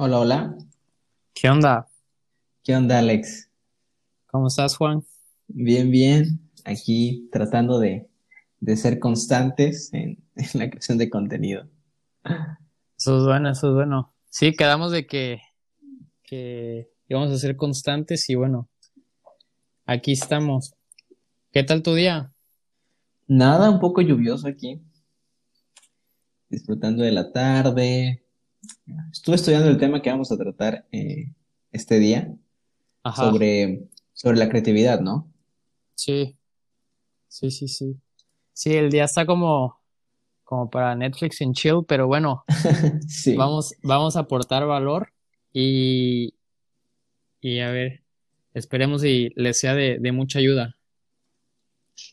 Hola, hola. ¿Qué onda? ¿Qué onda, Alex? ¿Cómo estás, Juan? Bien, bien. Aquí tratando de, de ser constantes en, en la creación de contenido. Eso es bueno, eso es bueno. Sí, quedamos de que, que íbamos a ser constantes y bueno, aquí estamos. ¿Qué tal tu día? Nada, un poco lluvioso aquí. Disfrutando de la tarde. Estuve estudiando el tema que vamos a tratar eh, este día Ajá, sobre, sobre la creatividad, ¿no? sí, sí, sí, sí. Sí, el día está como, como para Netflix en chill, pero bueno, Sí. vamos, vamos a aportar valor y, y a ver, esperemos y les sea de, de mucha ayuda.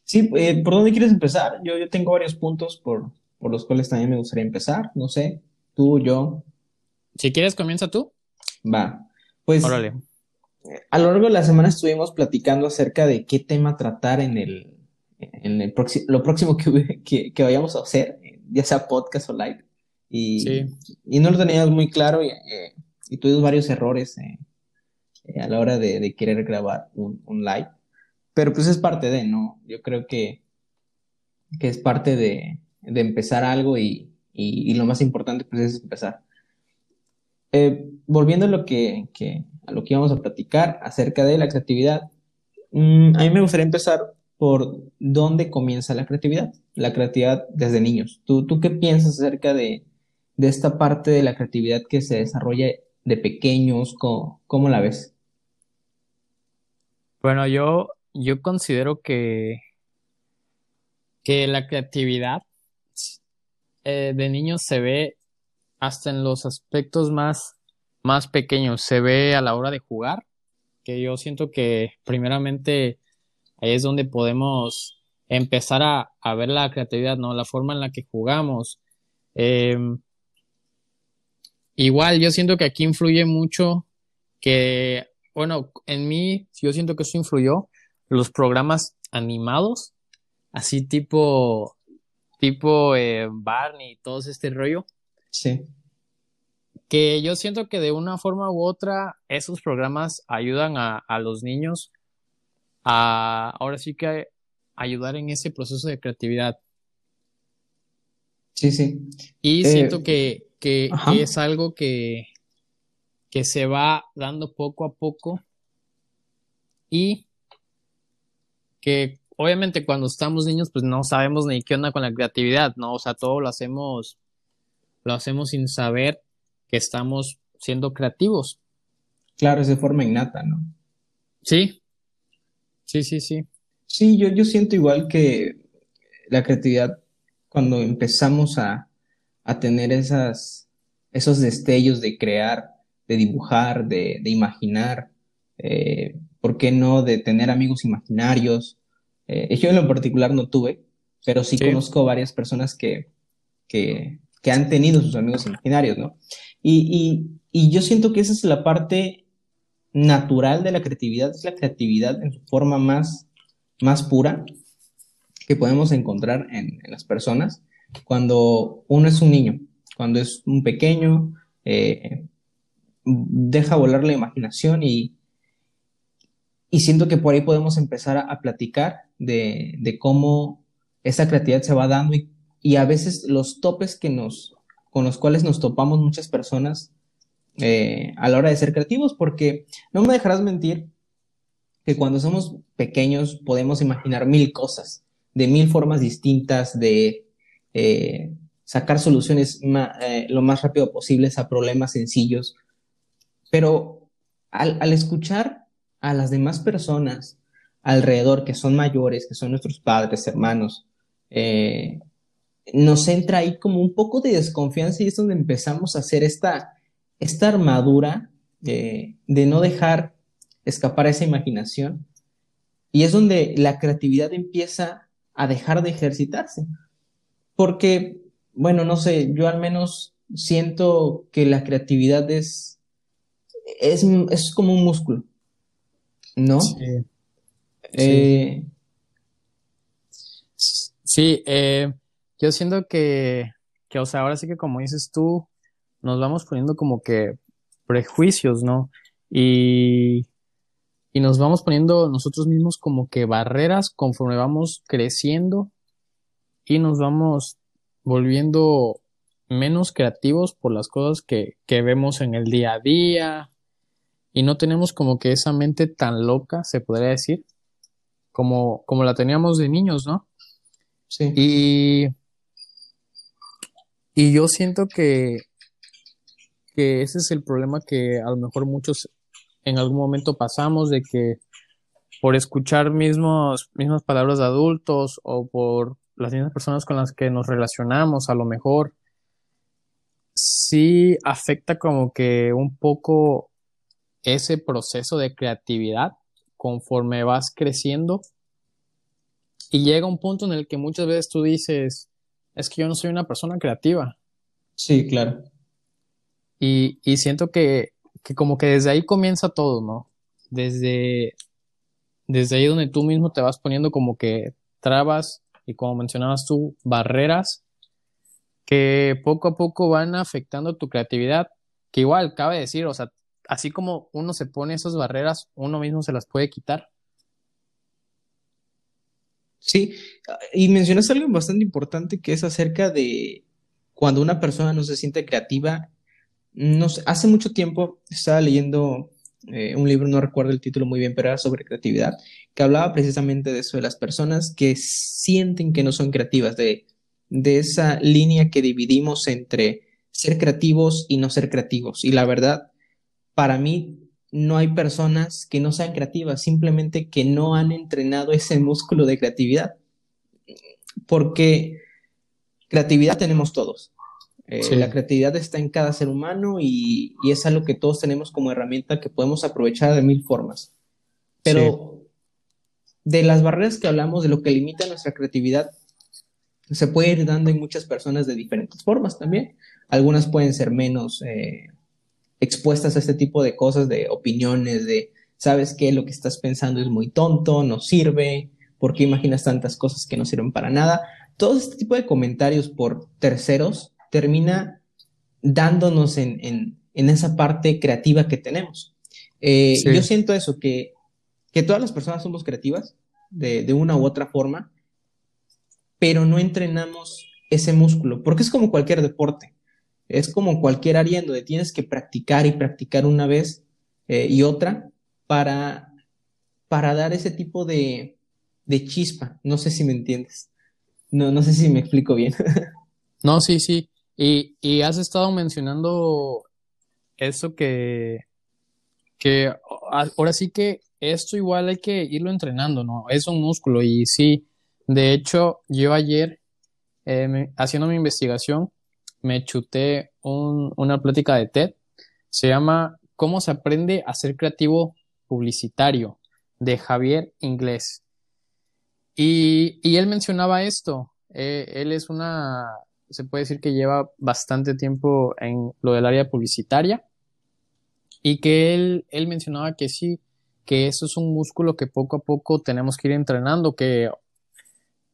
Sí, eh, ¿por dónde quieres empezar? Yo, yo tengo varios puntos por, por los cuales también me gustaría empezar. No sé, tú, yo, Si quieres, comienza tú. va. Pues Órale. A lo largo de la semana estuvimos platicando acerca de qué tema tratar en el, en el próximo, lo próximo que, que vayamos a hacer, ya sea podcast o live. Y, Sí, y no lo teníamos muy claro y, eh, y tuvimos varios errores eh, eh, a la hora de, de querer grabar un, un live. Pero pues es parte de, ¿no? Yo creo que, que es parte de, de empezar algo y, y, lo más importante pues es empezar. Eh, volviendo a lo que, que- a lo que íbamos a platicar acerca de la creatividad, mm, a mí me gustaría empezar por dónde comienza la creatividad, la creatividad desde niños. ¿Tú, tú qué piensas acerca de, de esta parte de la creatividad que se desarrolla de pequeños? ¿Cómo, cómo la ves? bueno, yo, yo considero que, que la creatividad eh, de niños se ve hasta en los aspectos más, más pequeños. Se ve a la hora de jugar, que yo siento que primeramente ahí es donde podemos empezar a, a ver la creatividad, ¿no? La forma en la que jugamos. Eh, igual, yo siento que aquí influye mucho que, bueno, en mí, yo siento que eso influyó los programas animados, así tipo, tipo eh, Barney y todo este rollo Sí, que yo siento que de una forma u otra esos programas ayudan a, a los niños a ahora sí que ayudar en ese proceso de creatividad. sí, sí. Y Eh, siento que, que es algo que, que se va dando poco a poco y que obviamente cuando estamos niños pues no sabemos ni qué onda con la creatividad, ¿no? O sea, todo lo hacemos, lo hacemos sin saber que estamos siendo creativos. Claro, es de forma innata, ¿no? Sí, sí, sí, sí. Sí, yo, yo siento igual que la creatividad, cuando empezamos a, a tener esas, esos destellos de crear, de dibujar, de, de imaginar, eh, ¿por qué no de tener amigos imaginarios? Eh, yo en lo particular no tuve, pero sí Sí, conozco varias personas que, que, que han tenido sus amigos imaginarios, ¿no? Y, y, y yo siento que esa es la parte natural de la creatividad, es la creatividad en su forma más, más pura que podemos encontrar en, en las personas cuando uno es un niño, cuando es un pequeño, eh, deja volar la imaginación y, y siento que por ahí podemos empezar a, platicar de, cómo esa creatividad se va dando y, a veces los topes que nos, con los cuales nos topamos muchas personas eh, a la hora de ser creativos, porque no me dejarás mentir que cuando somos pequeños podemos imaginar mil cosas, de mil formas distintas de eh, sacar soluciones eh, lo más rápido posibles a problemas sencillos, pero al escuchar a las demás personas alrededor, que son mayores, que son nuestros padres, hermanos, eh, nos entra ahí como un poco de desconfianza y es donde empezamos a hacer esta, esta armadura eh, de no dejar escapar esa imaginación. Y es donde la creatividad empieza a dejar de ejercitarse. Porque, bueno, no sé, yo al menos siento que la creatividad es, es, es como un músculo, ¿no? sí, sí. Eh, Sí, eh, yo siento que, que, o sea, ahora sí que como dices tú, nos vamos poniendo como que prejuicios, ¿no? Y, y nos vamos poniendo nosotros mismos como que barreras conforme vamos creciendo y nos vamos volviendo menos creativos por las cosas que, que vemos en el día a día y no tenemos como que esa mente tan loca, se podría decir, como, como la teníamos de niños, ¿no? Sí. Y, y yo siento que, que ese es el problema que a lo mejor muchos en algún momento pasamos, de que por escuchar mismos, mismas palabras de adultos o por las mismas personas con las que nos relacionamos, a lo mejor sí afecta como que un poco ese proceso de creatividad conforme vas creciendo y llega un punto en el que muchas veces tú dices, es que yo no soy una persona creativa. Sí, claro. Y, y siento que, que, como que desde ahí comienza todo, ¿no? Desde, desde ahí donde tú mismo te vas poniendo como que trabas y como mencionabas tú, barreras que poco a poco van afectando tu creatividad, que igual cabe decir, o sea, así como uno se pone esas barreras, uno mismo se las puede quitar. Sí, y mencionas algo bastante importante que es acerca de cuando una persona no se siente creativa. No sé, hace mucho tiempo estaba leyendo eh, un libro, no recuerdo el título muy bien, pero era sobre creatividad, que hablaba precisamente de eso, de las personas que sienten que no son creativas, de, de esa línea que dividimos entre ser creativos y no ser creativos. Y la verdad, para mí, no hay personas que no sean creativas, simplemente que no han entrenado ese músculo de creatividad. Porque creatividad tenemos todos. Eh, la creatividad está en cada ser humano y, es algo que todos tenemos como herramienta que podemos aprovechar de mil formas. Pero de las barreras que hablamos, de lo que limita nuestra creatividad, se puede ir dando en muchas personas de diferentes formas también. Algunas pueden ser menos eh, expuestas a este tipo de cosas, de opiniones, de, ¿sabes qué? Lo que estás pensando es muy tonto, no sirve, ¿por qué imaginas tantas cosas que no sirven para nada? Todo este tipo de comentarios por terceros termina dándonos en, esa parte creativa que tenemos. Eh, yo siento eso, que, todas las personas somos creativas de, de una u otra forma, pero no entrenamos ese músculo, porque es como cualquier deporte. Es como cualquier área en donde tienes que practicar y practicar una vez eh, y otra para, para dar ese tipo de, de chispa. No sé si me entiendes. No, no sé si me explico bien. no, sí, sí. Y, y has estado mencionando eso que, que ahora sí que esto igual hay que irlo entrenando, ¿no? Es un músculo y sí, de hecho, yo ayer, eh, haciendo mi investigación, me chuté una plática de TED. Se llama ¿Cómo se aprende a ser creativo publicitario? de Javier Inglés. Y, él mencionaba esto. Eh, él es una, se puede decir que lleva bastante tiempo en lo del área publicitaria y que él, él mencionaba que sí, que eso es un músculo que poco a poco tenemos que ir entrenando, que,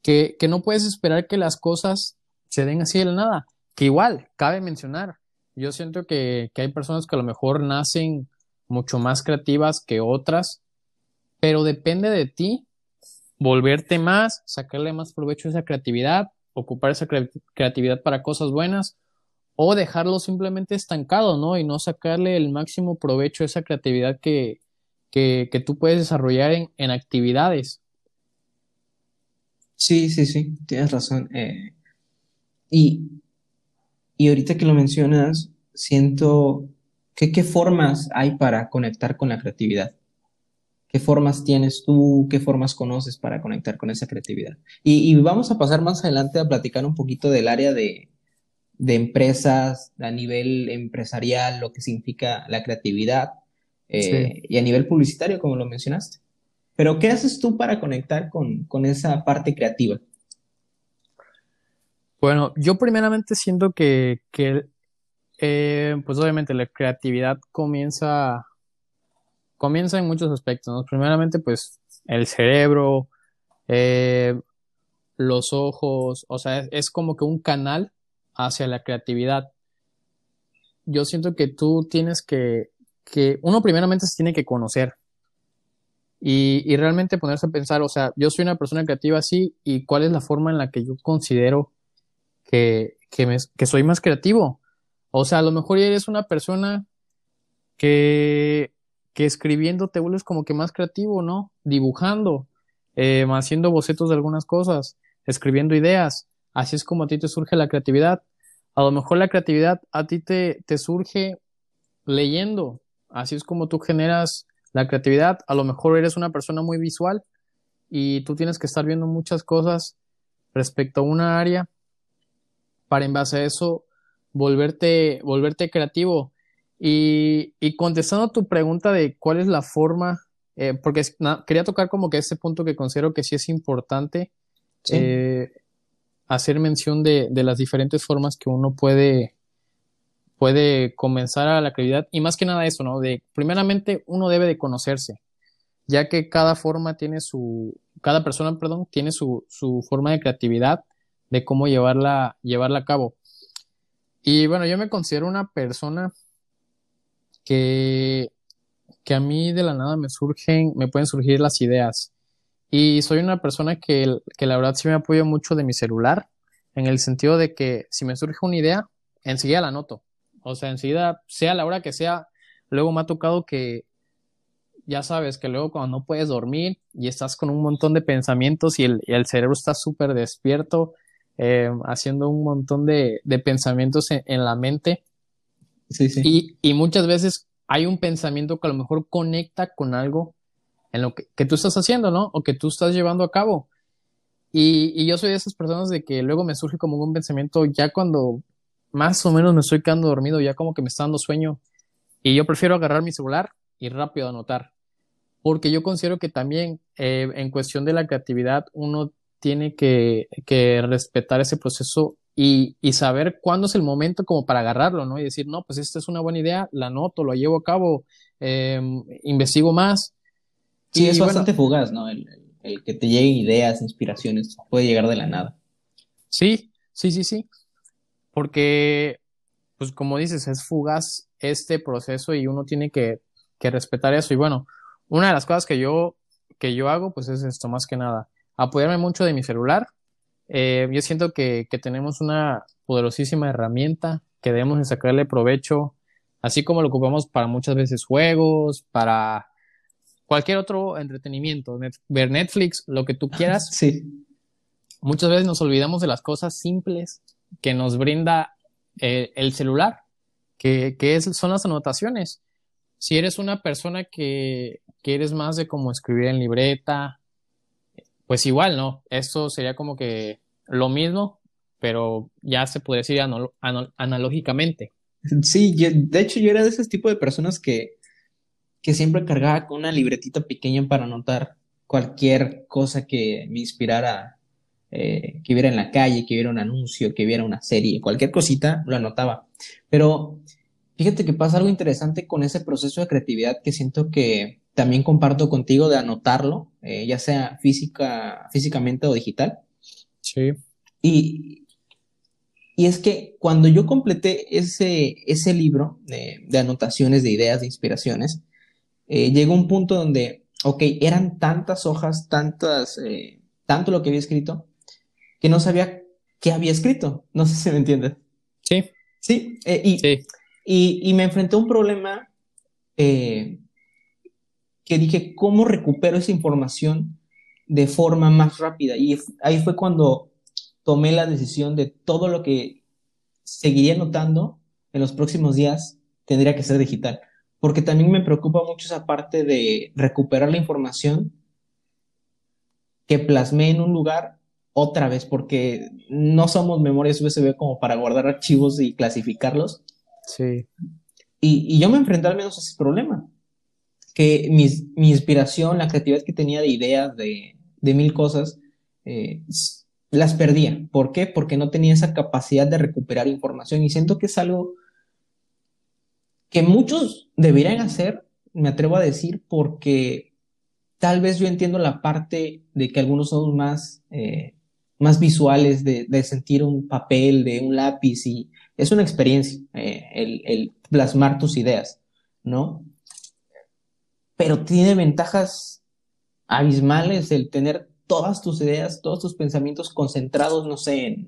que, que no puedes esperar que las cosas se den así de la nada. Que igual, cabe mencionar, yo siento que, hay personas que a lo mejor nacen mucho más creativas que otras, pero depende de ti volverte más, sacarle más provecho a esa creatividad, ocupar esa creatividad para cosas buenas o dejarlo simplemente estancado, ¿no? Y no sacarle el máximo provecho a esa creatividad que, que, tú puedes desarrollar en, en, actividades. Sí, sí, sí, tienes razón. Eh, y y ahorita que lo mencionas, siento que qué formas hay para conectar con la creatividad. ¿Qué formas tienes tú? ¿Qué formas conoces para conectar con esa creatividad? Y, vamos a pasar más adelante a platicar un poquito del área de, empresas, a nivel empresarial, lo que significa la creatividad, eh, y a nivel publicitario, como lo mencionaste. Pero, ¿qué haces tú para conectar con, con esa parte creativa? Bueno, yo primeramente siento que, eh, pues obviamente la creatividad comienza, comienza en muchos aspectos, ¿no? Primeramente, pues el cerebro, eh, los ojos, o sea, es, como que un canal hacia la creatividad. yo siento que tú tienes que, que uno primeramente se tiene que conocer y, y realmente ponerse a pensar, o sea, yo soy una persona creativa así y cuál es la forma en la que yo considero que, que, me, que soy más creativo. O sea, a lo mejor eres una persona que, que escribiendo te vuelves como que más creativo, ¿no? Dibujando, eh, haciendo bocetos de algunas cosas, escribiendo ideas. Así es como a ti te surge la creatividad. A lo mejor la creatividad a ti te, te surge leyendo. Así es como tú generas la creatividad. A lo mejor eres una persona muy visual y tú tienes que estar viendo muchas cosas respecto a una área para en base a eso volverte, volverte creativo. Y, y contestando a tu pregunta de cuál es la forma, eh, porque quería tocar como que ese punto que considero que sí es importante, eh, hacer mención de, de, las diferentes formas que uno puede, puede comenzar a la creatividad y más que nada eso, ¿no? De, primeramente, uno debe de conocerse, ya que cada forma tiene su, cada persona, perdón, tiene su, su forma de creatividad, de cómo llevarla, llevarla a cabo. Y bueno, yo me considero una persona que, que a mí de la nada me surgen, me pueden surgir las ideas. Y soy una persona que, que la verdad sí me apoyo mucho de mi celular, en el sentido de que si me surge una idea, enseguida la anoto. O sea, enseguida, sea la hora que sea, luego me ha tocado que, ya sabes, que luego cuando no puedes dormir y estás con un montón de pensamientos y el, el cerebro está súper despierto, eh, haciendo un montón de, de pensamientos en, en, la mente. Sí, sí. Y, y muchas veces hay un pensamiento que a lo mejor conecta con algo en lo que, que, tú estás haciendo, ¿no? O que tú estás llevando a cabo. Y, y, yo soy de esas personas de que luego me surge como un pensamiento ya cuando más o menos me estoy quedando dormido, ya como que me está dando sueño. Y yo prefiero agarrar mi celular y rápido anotar. Porque yo considero que también eh, en cuestión de la creatividad uno tiene que, que respetar ese proceso y, y, saber cuándo es el momento como para agarrarlo, ¿no? Y decir, no, pues esta es una buena idea, la anoto, lo llevo a cabo, eh, investigo más Sí, es bastante fugaz, ¿no? El, el, que te lleguen ideas, inspiraciones, puede llegar de la nada. Sí, sí, sí, sí. Porque, pues como dices, es fugaz este proceso y uno tiene que, que respetar eso. Y bueno, una de las cosas que yo, que yo hago, pues es esto, más que nada. Apoyarme mucho de mi celular. Eh, yo siento que, que tenemos una poderosísima herramienta que debemos de sacarle provecho, así como lo ocupamos para muchas veces juegos, para cualquier otro entretenimiento, net, ver Netflix, lo que tú quieras. Sí. Muchas veces nos olvidamos de las cosas simples que nos brinda eh, el celular, que, que es, son las anotaciones. Si eres una persona que, que eres más de como escribir en libreta, pues igual, ¿no? Esto sería como que lo mismo, pero ya se podría decir anal anal analógicamente. Sí, de hecho yo era de ese tipo de personas que, que siempre cargaba con una libretita pequeña para anotar cualquier cosa que me inspirara, eh, que viera en la calle, que viera un anuncio, que viera una serie, cualquier cosita, lo anotaba. Pero fíjate que pasa algo interesante con ese proceso de creatividad que siento que también comparto contigo de anotarlo, eh, ya sea física, físicamente o digital. Sí. Y, y es que cuando yo completé ese, ese libro de, de anotaciones, de ideas, de inspiraciones, eh, llegó un punto donde, ok, eran tantas hojas, tantas, eh, tanto lo que había escrito, que no sabía qué había escrito. No sé si me entiendes. Sí. Sí, eh, y, sí. Y, y, me enfrenté a un problema eh, que dije, ¿cómo recupero esa información de forma más rápida? Y ahí fue cuando tomé la decisión de todo lo que seguiría anotando en los próximos días tendría que ser digital porque también me preocupa mucho esa parte de recuperar la información que plasmé en un lugar otra vez, porque no somos memorias USB como para guardar archivos y clasificarlos. Sí. Y, y yo me enfrenté al menos a ese problema, que mi, inspiración, la creatividad que tenía de ideas, de, mil cosas, eh, las perdía. ¿Por qué? Porque no tenía esa capacidad de recuperar información y siento que es algo que muchos deberían hacer, me atrevo a decir, porque tal vez yo entiendo la parte de que algunos somos más, eh, más visuales, de, sentir un papel, de un lápiz y es una experiencia eh, el, plasmar tus ideas, ¿no? Pero tiene ventajas abismales el tener todas tus ideas, todos tus pensamientos concentrados, no sé,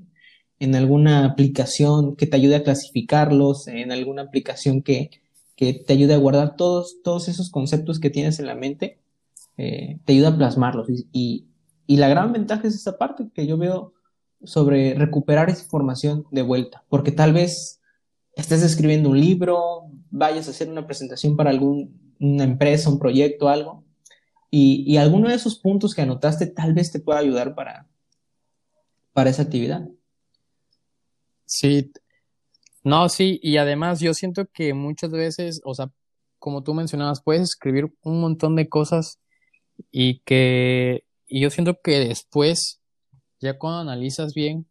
en, alguna aplicación que te ayude a clasificarlos, en alguna aplicación que, que te ayude a guardar todos, todos esos conceptos que tienes en la mente, eh, te ayuda a plasmarlos. Y, y, la gran ventaja es esa parte que yo veo sobre recuperar esa información de vuelta, porque tal vez estés escribiendo un libro, vayas a hacer una presentación para alguna empresa, un proyecto, algo, y, y, alguno de esos puntos que anotaste tal vez te pueda ayudar para, para esa actividad. Sí, no, sí, y además yo siento que muchas veces, o sea, como tú mencionabas, puedes escribir un montón de cosas y que, y yo siento que después, ya cuando analizas bien,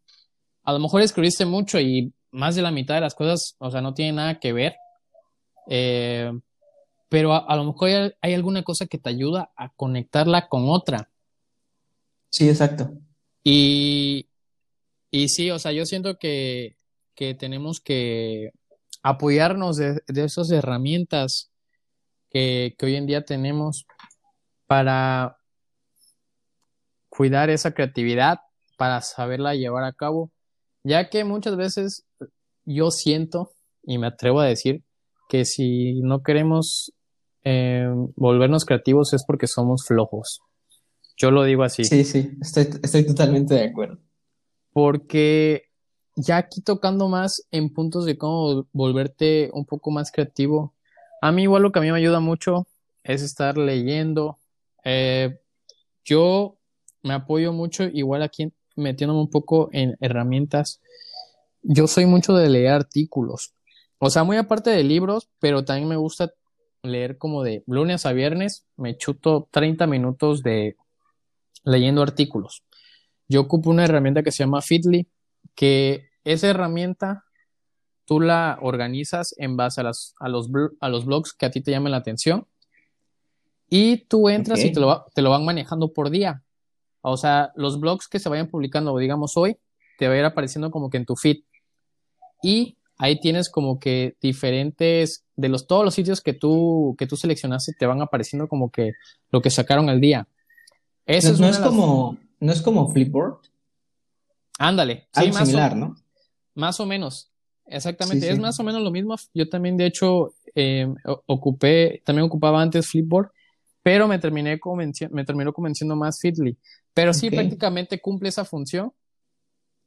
a lo mejor escribiste mucho y más de la mitad de las cosas, o sea, no tiene nada que ver, eh, pero a, lo mejor hay, hay, alguna cosa que te ayuda a conectarla con otra. Sí, exacto. Y, y sí, o sea, yo siento que que tenemos que apoyarnos de, esas herramientas que, hoy en día tenemos para cuidar esa creatividad, para saberla llevar a cabo, ya que muchas veces yo siento y me atrevo a decir que si no queremos eh, volvernos creativos es porque somos flojos. Yo lo digo así. Sí, sí, estoy, estoy totalmente de acuerdo. Porque ya aquí tocando más en puntos de cómo volverte un poco más creativo. A mí igual lo que a mí me ayuda mucho es estar leyendo. Eh, yo me apoyo mucho igual aquí metiéndome un poco en herramientas. Yo soy mucho de leer artículos. O sea, muy aparte de libros, pero también me gusta leer como de lunes a viernes. Me chuto 30 minutos de leyendo artículos. Yo ocupo una herramienta que se llama Fitly que esa herramienta tú la organizas en base a, las, a, los, a los blogs que a ti te llamen la atención y tú entras y te lo, te lo van manejando por día. O sea, los blogs que se vayan publicando, digamos hoy, te va a ir apareciendo como que en tu feed. Y ahí tienes como que diferentes, de los, todos los sitios que tú, que tú seleccionaste, te van apareciendo como que lo que sacaron al día. Eso no, es, como, no es como Flipboard. Ándale. sí, más similar, ¿no? Más o menos. Exactamente. Es más o menos lo mismo. Yo también, de hecho, em, ocupé, también ocupaba antes Flipboard, pero me terminé me terminó convenciendo más Fitly. Pero sí, prácticamente cumple esa función.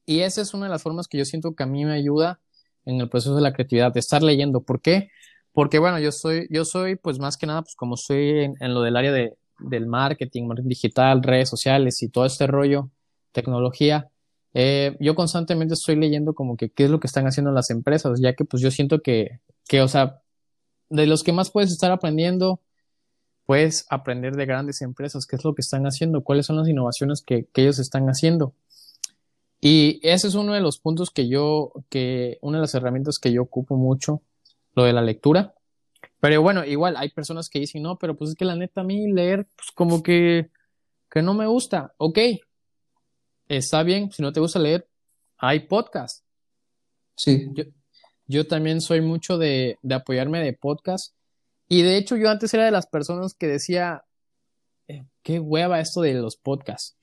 Y esa es una de las formas que yo siento que a mí me ayuda en el proceso de la creatividad, de estar leyendo. ¿Por qué? Porque, bueno, yo soy, yo soy, pues más que nada, pues como en, en lo del área de, del marketing, marketing digital, redes sociales y todo este rollo, tecnología, eh, yo constantemente estoy leyendo como que qué es lo que están haciendo las empresas, ya que pues yo siento que, que, o sea, de los que más puedes estar aprendiendo, puedes aprender de grandes empresas, qué es lo que están haciendo, cuáles son las innovaciones que, que ellos están haciendo. Y ese es uno de los puntos que yo, que una de las herramientas que yo ocupo mucho, lo de la lectura. Pero bueno, igual hay personas que dicen, no, pero pues es que la neta a mí leer, pues como que, que no me gusta. Ok, está bien, si no te gusta leer, hay podcast. Sí. Yo, también soy mucho de, apoyarme de podcast. Y de hecho, yo antes era de las personas que decía, qué hueva esto de los podcasts.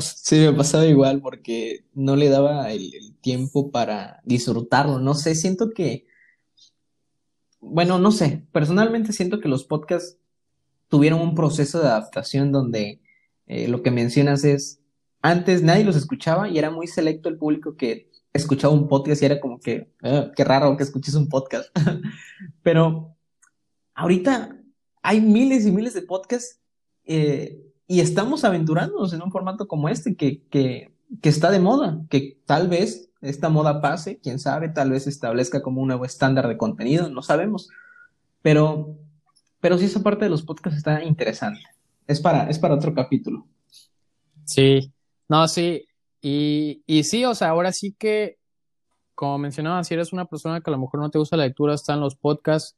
sí, me pasaba igual porque no le daba el, tiempo para disfrutarlo. No sé, siento que, bueno, no sé, personalmente siento que los podcasts tuvieron un proceso de adaptación donde eh, lo que mencionas es, antes nadie los escuchaba y era muy selecto el público que escuchaba un podcast y era como que, ah, qué raro que escuches un podcast. Pero ahorita hay miles y miles de podcasts eh, y estamos aventurándonos en un formato como este que, que, que está de moda, que tal vez esta moda pase, quién sabe, tal vez establezca como un nuevo estándar de contenido, no sabemos. Pero, pero sí esa parte de los podcasts está interesante. Es para, es para otro capítulo. Sí, no, sí, y, y sí, o sea, ahora sí que, como mencionaba, si eres una persona que a lo mejor no te gusta la lectura, están los podcasts,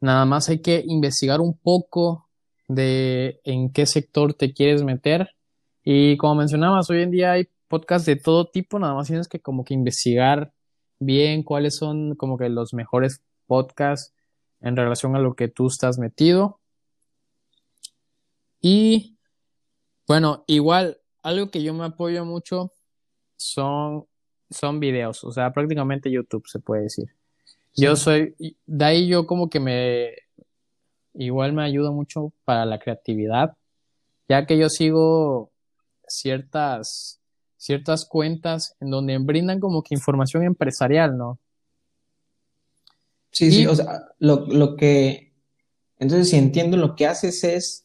nada más hay que investigar un poco de en qué sector te quieres meter. Y como mencionabas, hoy en día hay podcasts de todo tipo, nada más tienes que como que investigar bien cuáles son como que los mejores podcasts en relación a lo que tú estás metido. Y bueno, igual, algo que yo me apoyo mucho son, son videos, o sea, prácticamente YouTube se puede decir. Yo soy, de ahí yo como que me, igual me ayuda mucho para la creatividad, ya que yo sigo ciertas, ciertas cuentas en donde brindan como que información empresarial, ¿no? Sí, sí, o sea, lo, lo que, entonces si entiendo, lo que haces es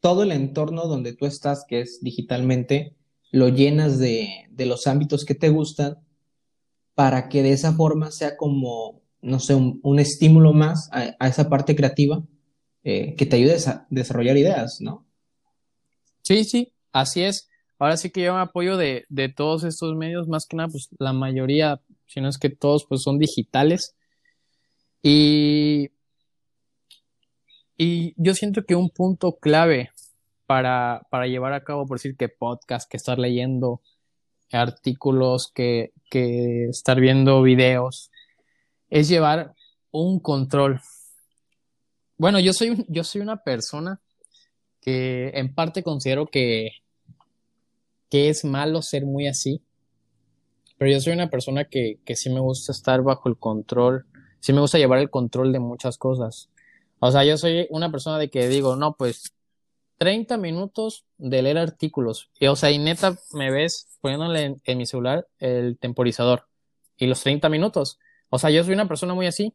todo el entorno donde tú estás, que es digitalmente, lo llenas de, de los ámbitos que te gustan para que de esa forma sea como, no sé, un, estímulo más a, esa parte creativa eh, que te ayude a desarrollar ideas, ¿no? Sí, sí, así es. Ahora sí que yo me apoyo de, de todos estos medios, más que nada, pues la mayoría, si no es que todos, pues son digitales. Y, y yo siento que un punto clave para, para llevar a cabo, por decir que podcast, que estar leyendo artículos, que, que estar viendo videos, es llevar un control. Bueno, yo soy, yo soy una persona que en parte considero que, que es malo ser muy así, pero yo soy una persona que, que sí me gusta estar bajo el control sí me gusta llevar el control de muchas cosas. O sea, yo soy una persona de que digo, no, pues 30 minutos de leer artículos. Y, o sea, y neta me ves poniéndole en, mi celular el temporizador. Y los 30 minutos. O sea, yo soy una persona muy así.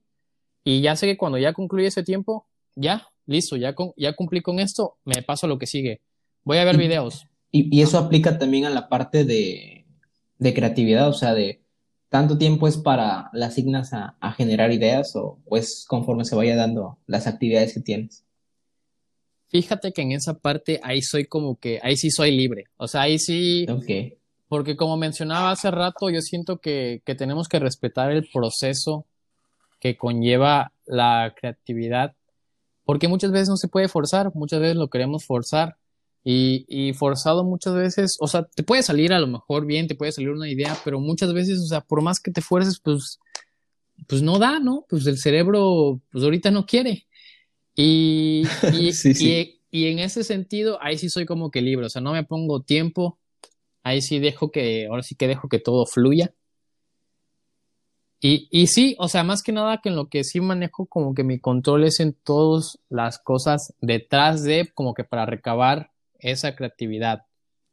Y ya sé que cuando ya concluye ese tiempo, ya, listo, ya, ya cumplí con esto, me paso a lo que sigue. Voy a ver videos. Y, eso aplica también a la parte de, de creatividad, o sea, de tanto tiempo es para las asignas a, generar ideas o, es conforme se vaya dando las actividades que tienes? Fíjate que en esa parte ahí soy como que, ahí sí soy libre. O sea, ahí sí. Ok. Porque como mencionaba hace rato, yo siento que, que tenemos que respetar el proceso que conlleva la creatividad. Porque muchas veces no se puede forzar, muchas veces lo queremos forzar. Y, forzado muchas veces, o sea, te puede salir a lo mejor bien, te puede salir una idea, pero muchas veces, o sea, por más que te fuerces, pues, pues no da, ¿no? Pues el cerebro, pues ahorita no quiere. Y, y, y, en ese sentido, ahí sí soy como que libre, o sea, no me pongo tiempo, ahí sí dejo que, ahora sí que dejo que todo fluya. Y, y sí, o sea, más que nada que en lo que sí manejo como que mi control es en todas las cosas detrás de, como que para recabar esa creatividad,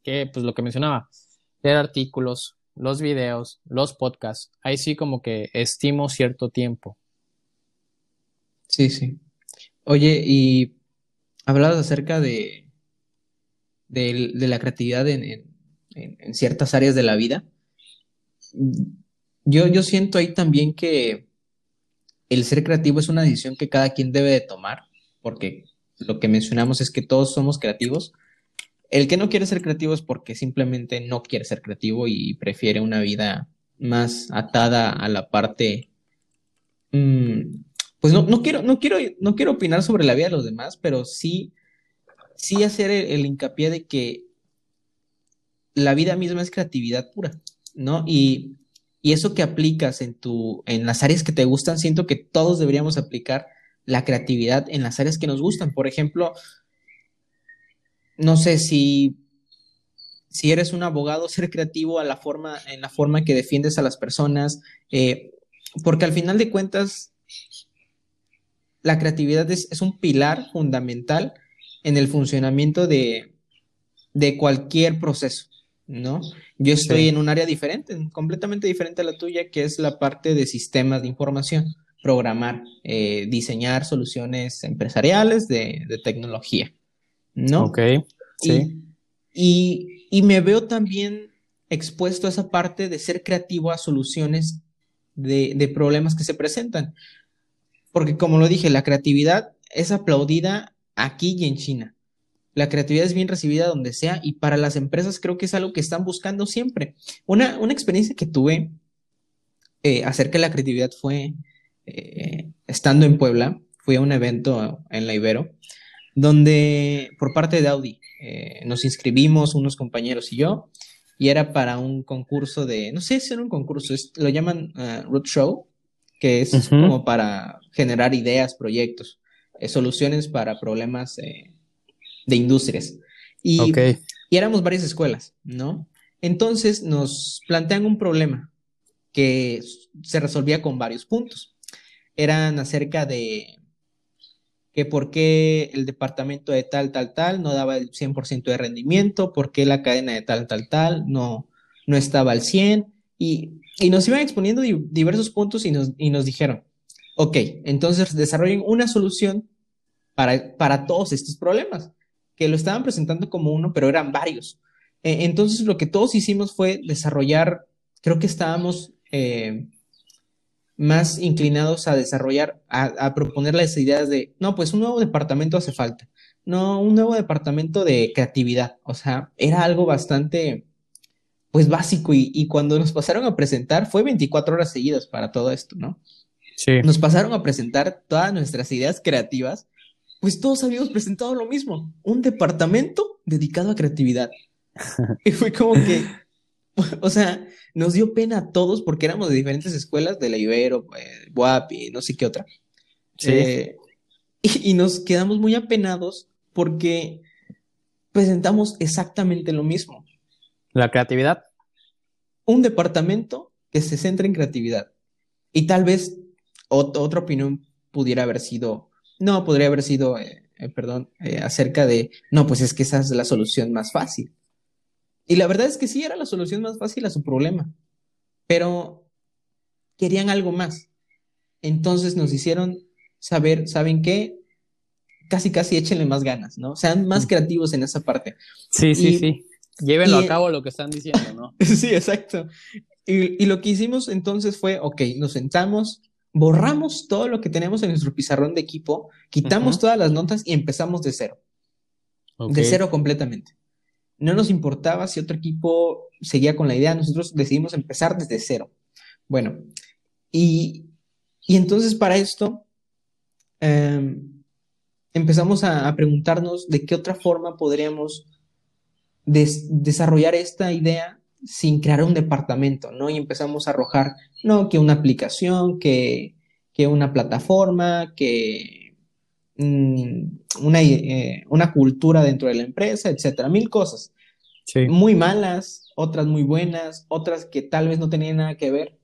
que pues lo que mencionaba, leer artículos, los videos, los podcasts, ahí sí como que estimo cierto tiempo. Sí, sí. Oye, y hablabas acerca de, de, la creatividad en, en, ciertas áreas de la vida. Yo, yo siento ahí también que el ser creativo es una decisión que cada quien debe de tomar, porque lo que mencionamos es que todos somos creativos, el que no quiere ser creativo es porque simplemente no quiere ser creativo y prefiere una vida más atada a la parte. Mm, pues no, no, quiero, no, quiero, no quiero opinar sobre la vida de los demás, pero sí, sí hacer el, hincapié de que la vida misma es creatividad pura, ¿no? Y, eso que aplicas en las áreas que te gustan, siento que todos deberíamos aplicar la creatividad en las áreas que nos gustan. Por ejemplo, no sé si, si eres un abogado, ser creativo a la forma, en la forma que defiendes a las personas, eh, porque al final de cuentas, la creatividad es, un pilar fundamental en el funcionamiento de cualquier proceso, ¿no? Yo estoy en un área diferente, completamente diferente a la tuya, que es la parte de sistemas de información, programar, eh, diseñar soluciones empresariales de, de tecnología. ¿no? Ok, sí. Y, y, me veo también expuesto a esa parte de ser creativo a soluciones de, de problemas que se presentan. Porque como lo dije, la creatividad es aplaudida aquí y en China. La creatividad es bien recibida donde sea y para las empresas creo que es algo que están buscando siempre. Una, una experiencia que tuve eh, acerca de la creatividad fue eh, estando en Puebla, fui a un evento en la Ibero donde por parte de Audi eh, nos inscribimos unos compañeros y yo y era para un concurso de, no sé si era un concurso, lo llaman uh, Root Show, que es como para generar ideas, proyectos, eh, soluciones para problemas eh, de industrias. Y, y éramos varias escuelas, ¿no? Entonces nos plantean un problema que se resolvía con varios puntos. Eran acerca de que por qué el departamento de tal, tal, tal no daba el 100% de rendimiento, por qué la cadena de tal, tal, tal no, no estaba al 100, y, y nos iban exponiendo diversos puntos y nos, y nos dijeron, ok, entonces desarrollen una solución para, para todos estos problemas, que lo estaban presentando como uno, pero eran varios. E, entonces lo que todos hicimos fue desarrollar, creo que estábamos eh, más inclinados a desarrollar, a, proponer las ideas de, no, pues un nuevo departamento hace falta, no, un nuevo departamento de creatividad, o sea, era algo bastante, pues básico y, cuando nos pasaron a presentar fue 24 horas seguidas para todo esto, ¿no? Sí. Nos pasaron a presentar todas nuestras ideas creativas, pues todos habíamos presentado lo mismo, un departamento dedicado a creatividad. y fue como que, o sea, nos dio pena a todos porque éramos de diferentes escuelas, de la Ibero, eh, y no sé qué otra. Sí. Eh, y, nos quedamos muy apenados porque presentamos exactamente lo mismo. La creatividad. Un departamento que se centra en creatividad. Y tal vez otra opinión pudiera haber sido, no, podría haber sido, eh, eh, perdón, acerca de, no, pues es que esa es la solución más fácil. Y la verdad es que sí era la solución más fácil a su problema, pero querían algo más. Entonces nos hicieron saber, ¿saben qué? Casi, casi échenle más ganas, ¿no? Sean más mm. creativos en esa parte. Sí, sí, sí. Llévenlo a cabo lo que están diciendo, ¿no? sí, exacto. Y, lo que hicimos entonces fue, ok, nos sentamos, borramos todo lo que tenemos en nuestro pizarrón de equipo, quitamos todas las notas y empezamos de cero. De cero completamente. No nos importaba si otro equipo seguía con la idea, nosotros decidimos empezar desde cero. Bueno, y, entonces para esto em, empezamos a, preguntarnos de qué otra forma podríamos desarrollar esta idea sin crear un departamento, ¿no? Y empezamos a arrojar, no, que una aplicación, que, una plataforma, que mm, una, eh, una, cultura dentro de la empresa, etcétera, mil cosas. Muy malas, otras muy buenas, otras que tal vez no tenían nada que ver.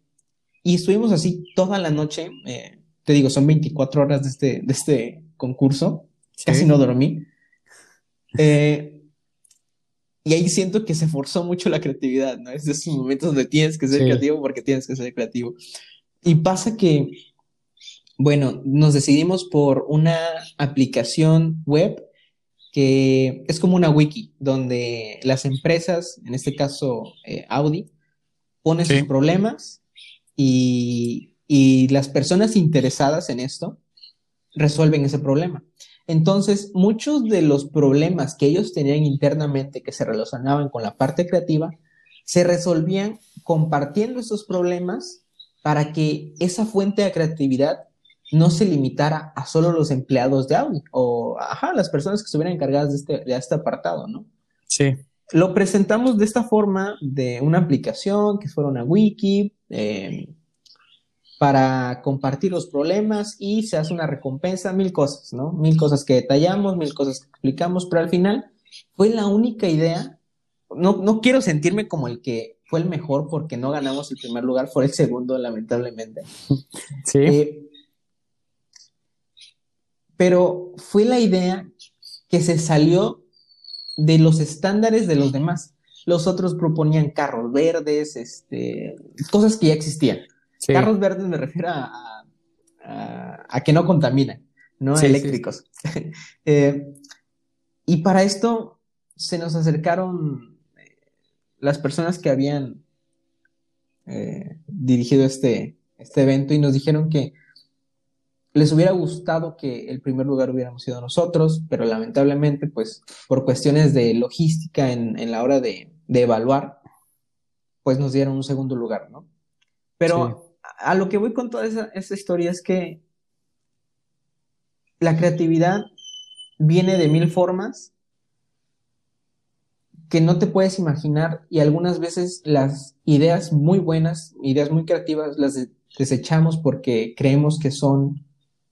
Y estuvimos así toda la noche, eh, te digo, son 24 horas de este, de este concurso, casi no dormí. Eh, y ahí siento que se forzó mucho la creatividad, ¿no? Es de esos momentos donde tienes que ser creativo porque tienes que ser creativo. Y pasa que, bueno, nos decidimos por una aplicación web que es como una wiki donde las empresas, en este caso eh, Audi, ponen sus problemas y, y las personas interesadas en esto resuelven ese problema. Entonces, muchos de los problemas que ellos tenían internamente que se relacionaban con la parte creativa, se resolvían compartiendo esos problemas para que esa fuente de creatividad no se limitara a solo los empleados de Audi o ajá, las personas que estuvieran encargadas de este, de este apartado, ¿no? Sí. Lo presentamos de esta forma, de una aplicación que fuera una wiki, eh, para compartir los problemas y se hace una recompensa, mil cosas, ¿no? Mil cosas que detallamos, mil cosas que explicamos, pero al final fue la única idea. No, no quiero sentirme como el que fue el mejor porque no ganamos el primer lugar, fue el segundo, lamentablemente. Sí. Eh, pero fue la idea que se salió de los estándares de los demás. Los otros proponían carros verdes, este, cosas que ya existían. Carros verdes me refiero a, a, que no contaminan, no eléctricos. Eh, y para esto se nos acercaron eh, las personas que habían eh, dirigido este, este evento y nos dijeron que les hubiera gustado que el primer lugar hubiéramos sido nosotros, pero lamentablemente, pues, por cuestiones de logística en, la hora de, evaluar, pues nos dieron un segundo lugar, ¿no? Pero a, lo que voy con toda esa, historia es que la creatividad viene de mil formas que no te puedes imaginar y algunas veces las ideas muy buenas, ideas muy creativas, las desechamos porque creemos que son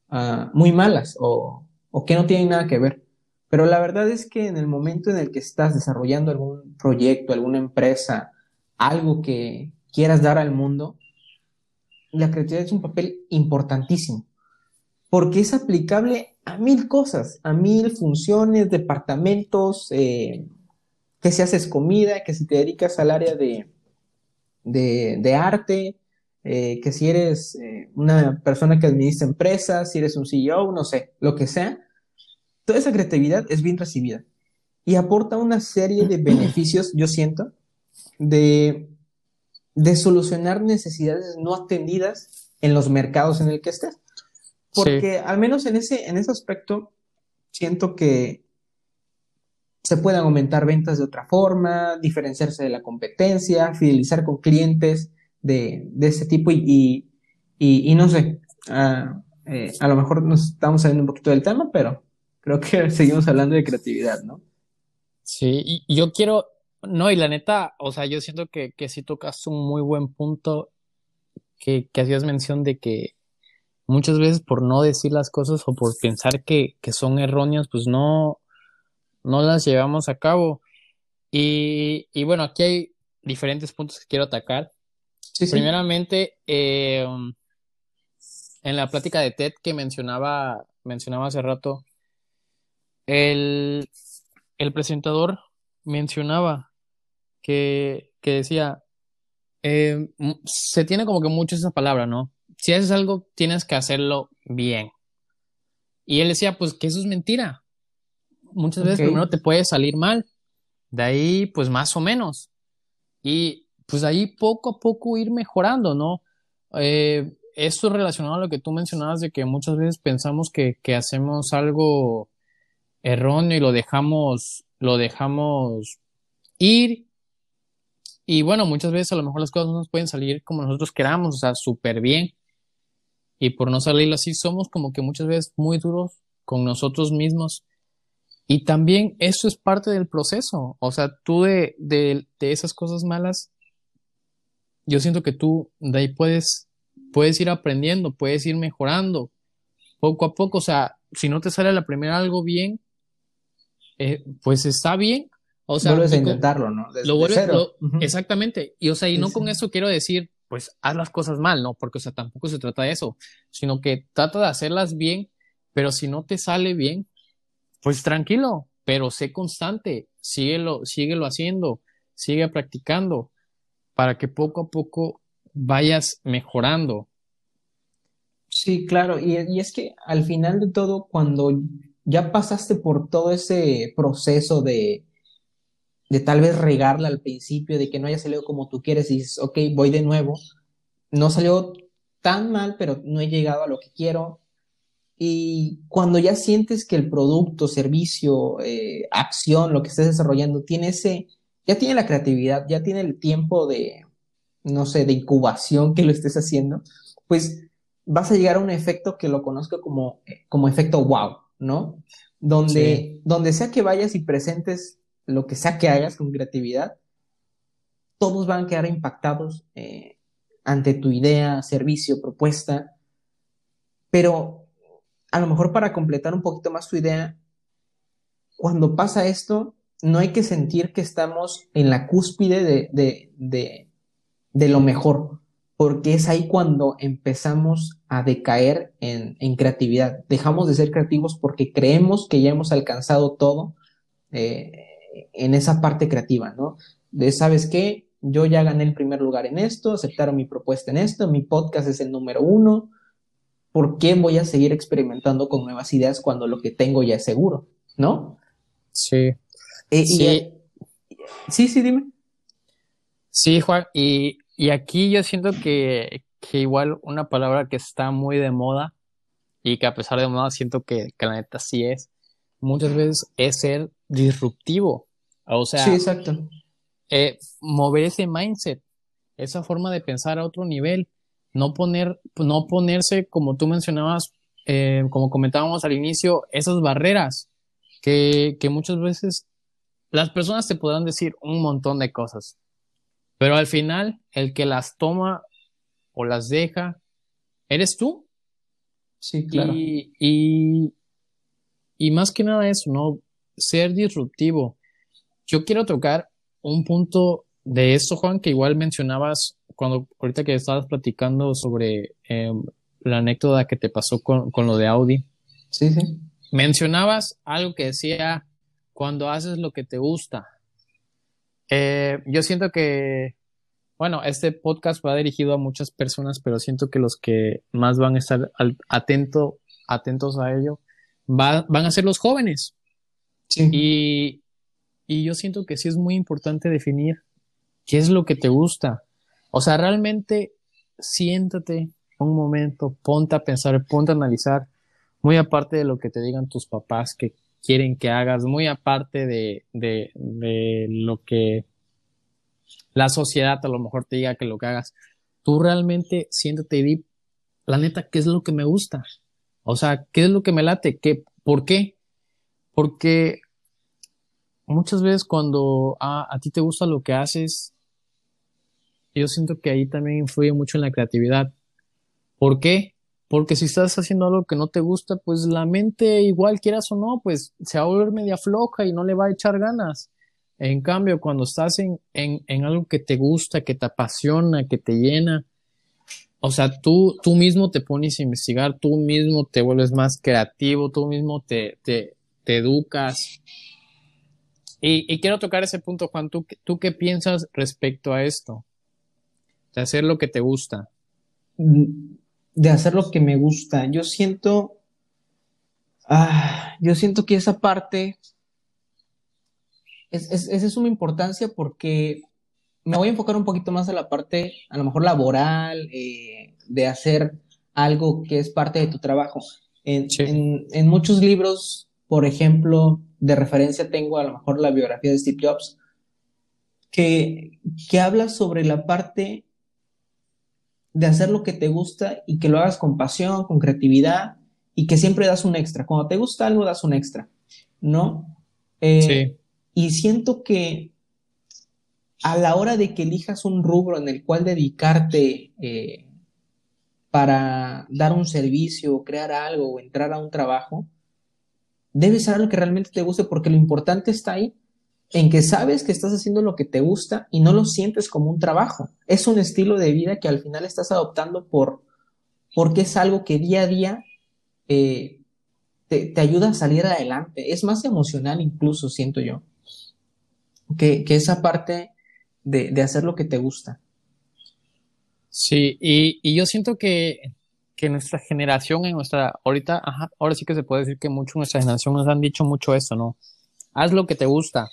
ah, muy malas o, o que no tienen nada que ver. Pero la verdad es que en el momento en el que estás desarrollando algún proyecto, alguna empresa, algo que quieras dar al mundo, la creatividad es un papel importantísimo, porque es aplicable a mil cosas, a mil funciones, departamentos, eh, que si haces comida, que si te dedicas al área de, de, arte, eh, que si eres eh, una persona que administra empresas, si eres un CEO, no sé, lo que sea, toda esa creatividad es bien recibida y aporta una serie de beneficios, yo siento, de, de solucionar necesidades no atendidas en los mercados en el que estés. Porque al menos en ese, en ese aspecto, siento que se pueden aumentar ventas de otra forma, diferenciarse de la competencia, fidelizar con clientes de, de ese tipo y, y, y, no sé, ah, eh, a lo mejor nos estamos saliendo un poquito del tema, pero creo que seguimos hablando de creatividad, ¿no? Sí, y yo quiero, no, y la neta, o sea, yo siento que, que sí tocas un muy buen punto que, que hacías mención de que muchas veces por no decir las cosas o por pensar que, que son erróneas, pues no, no las llevamos a cabo. Y, y bueno, aquí hay diferentes puntos que quiero atacar. Primeramente, eh, en la plática de TED que mencionaba, mencionaba hace rato, el, el presentador mencionaba que, que decía, eh, se tiene como que mucho esa palabra, ¿no? Si haces algo, tienes que hacerlo bien. Y él decía, pues que eso es mentira muchas veces primero te puede salir mal, de ahí pues más o menos. Y pues ahí poco a poco ir mejorando, ¿no? Eh, esto es relacionado a lo que tú mencionabas de que muchas veces pensamos que, que hacemos algo erróneo y lo dejamos, lo dejamos ir. Y bueno, muchas veces a lo mejor las cosas no nos pueden salir como nosotros queramos, o sea, súper bien. Y por no salir así, somos como que muchas veces muy duros con nosotros mismos y también eso es parte del proceso. O sea, tú de, de, de, esas cosas malas, yo siento que tú de ahí puedes, puedes ir aprendiendo, puedes ir mejorando poco a poco. O sea, si no te sale la primera algo bien, eh, pues está bien. O sea, vuelves a intentarlo, ¿no? lo vuelves, Exactamente. Y o sea, y no con eso quiero decir, pues haz las cosas mal, ¿no? Porque, o sea, tampoco se trata de eso, sino que trata de hacerlas bien, pero si no te sale bien, pues tranquilo, pero sé constante, síguelo, síguelo haciendo, sigue practicando para que poco a poco vayas mejorando. Sí, claro, y, y, es que al final de todo, cuando ya pasaste por todo ese proceso de, de tal vez regarla al principio, de que no haya salido como tú quieres y dices, ok, voy de nuevo, no salió tan mal, pero no he llegado a lo que quiero, y cuando ya sientes que el producto, servicio, eh, acción, lo que estés desarrollando, tiene ese, ya tiene la creatividad, ya tiene el tiempo de, no sé, de incubación que lo estés haciendo, pues vas a llegar a un efecto que lo conozco como, como efecto wow, ¿no? Donde, donde sea que vayas y presentes lo que sea que hagas con creatividad, todos van a quedar impactados eh, ante tu idea, servicio, propuesta, pero a lo mejor para completar un poquito más tu idea, cuando pasa esto, no hay que sentir que estamos en la cúspide de, de, lo mejor, porque es ahí cuando empezamos a decaer en, creatividad. Dejamos de ser creativos porque creemos que ya hemos alcanzado todo eh, en esa parte creativa, ¿no? De, ¿sabes qué? Yo ya gané el primer lugar en esto, aceptaron mi propuesta en esto, mi podcast es el número uno, ¿por qué voy a seguir experimentando con nuevas ideas cuando lo que tengo ya es seguro? ¿No? Sí. Eh, sí. sí, sí, dime. Sí, Juan, y, aquí yo siento que, igual una palabra que está muy de moda y que a pesar de moda siento que, que la neta sí es, muchas veces es ser disruptivo. O sea, sí, exacto. Eh, mover ese mindset, esa forma de pensar a otro nivel no poner, no ponerse, como tú mencionabas, eh, como comentábamos al inicio, esas barreras que, que muchas veces las personas te podrán decir un montón de cosas, pero al final el que las toma o las deja, eres tú. Sí, claro. Y, y, y más que nada eso, ¿no? Ser disruptivo. Yo quiero tocar un punto de esto, Juan, que igual mencionabas cuando ahorita que estabas platicando sobre em, la anécdota que te pasó con, con, lo de Audi. Sí, sí. Mencionabas algo que decía cuando haces lo que te gusta. Eh, yo siento que, bueno, este podcast va dirigido a muchas personas, pero siento que los que más van a estar atento, atentos a ello va, van a ser los jóvenes. Sí. Y, y yo siento que sí es muy importante definir qué es lo que te gusta. O sea, realmente siéntate un momento, ponte a pensar, ponte a analizar, muy aparte de lo que te digan tus papás que quieren que hagas, muy aparte de, de, de lo que la sociedad a lo mejor te diga que lo que hagas, tú realmente siéntate y di, la neta, ¿qué es lo que me gusta? O sea, ¿qué es lo que me late? ¿Qué, ¿Por qué? Porque muchas veces cuando a, a ti te gusta lo que haces, yo siento que ahí también influye mucho en la creatividad. ¿Por qué? Porque si estás haciendo algo que no te gusta, pues la mente, igual quieras o no, pues se va a volver media floja y no le va a echar ganas. En cambio, cuando estás en, en, en algo que te gusta, que te apasiona, que te llena, o sea, tú, tú mismo te pones a investigar, tú mismo te vuelves más creativo, tú mismo te, te, educas. Y, y, quiero tocar ese punto, Juan. ¿tú, ¿Tú qué piensas respecto a esto? de hacer lo que te gusta? De hacer lo que me gusta. Yo siento, ah, yo siento que esa parte es, es, es de suma importancia porque me voy a enfocar un poquito más a la parte, a lo mejor laboral, eh, de hacer algo que es parte de tu trabajo. En, Sí. en, en muchos libros, por ejemplo, de referencia tengo a lo mejor la biografía de Steve Jobs, que, que habla sobre la parte de hacer lo que te gusta y que lo hagas con pasión, con creatividad y que siempre das un extra. Cuando te gusta algo, das un extra, ¿no? Eh, Sí. Y siento que a la hora de que elijas un rubro en el cual dedicarte eh, para dar un servicio, crear algo o entrar a un trabajo, debe ser algo que realmente te guste porque lo importante está ahí en que sabes que estás haciendo lo que te gusta y no lo sientes como un trabajo. Es un estilo de vida que al final estás adoptando por, porque es algo que día a día eh, te, te, ayuda a salir adelante. Es más emocional incluso, siento yo, que, que esa parte de, de, hacer lo que te gusta. Sí, y, y yo siento que, que nuestra generación, en nuestra, ahorita, ahora sí que se puede decir que mucho nuestra generación nos han dicho mucho eso, ¿no? Haz lo que te gusta.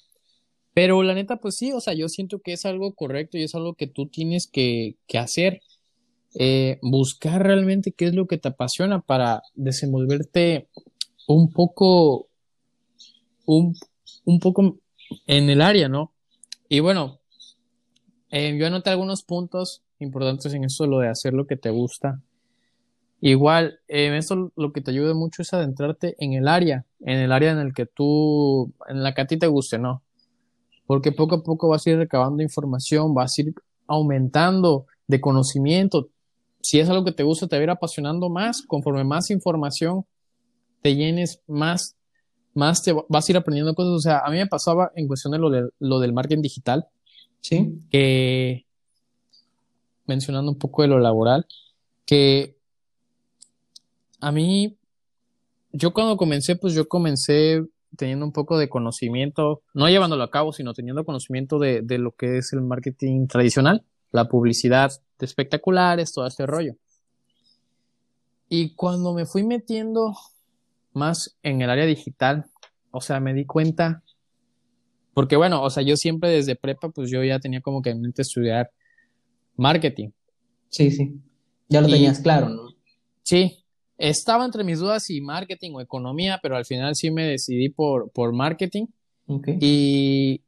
Pero la neta, pues sí, o sea, yo siento que es algo correcto y es algo que tú tienes que, que hacer. Eh, buscar realmente qué es lo que te apasiona para desenvolverte un poco, un, un poco en el área, ¿no? Y bueno, eh, yo anoté algunos puntos importantes en esto, lo de hacer lo que te gusta. Igual, eh, esto lo que te ayuda mucho es adentrarte en el área, en el área en el que tú, en la que a ti te guste, ¿no? porque poco a poco vas a ir recabando información, vas a ir aumentando de conocimiento. Si es algo que te gusta, te va a ir apasionando más. Conforme más información te llenes, más, más te vas a ir aprendiendo cosas. O sea, a mí me pasaba en cuestión de lo, de, lo del marketing digital, ¿sí? que mencionando un poco de lo laboral, que a mí, yo cuando comencé, pues yo comencé teniendo un poco de conocimiento, no llevándolo a cabo, sino teniendo conocimiento de, de, lo que es el marketing tradicional, la publicidad de espectaculares, todo este rollo. Y cuando me fui metiendo más en el área digital, o sea, me di cuenta, porque bueno, o sea, yo siempre desde prepa, pues yo ya tenía como que en mente estudiar marketing. Sí, sí, ya lo y, tenías claro, ¿no? Sí, estaba entre mis dudas si marketing o economía, pero al final sí me decidí por, por marketing. Okay. Y,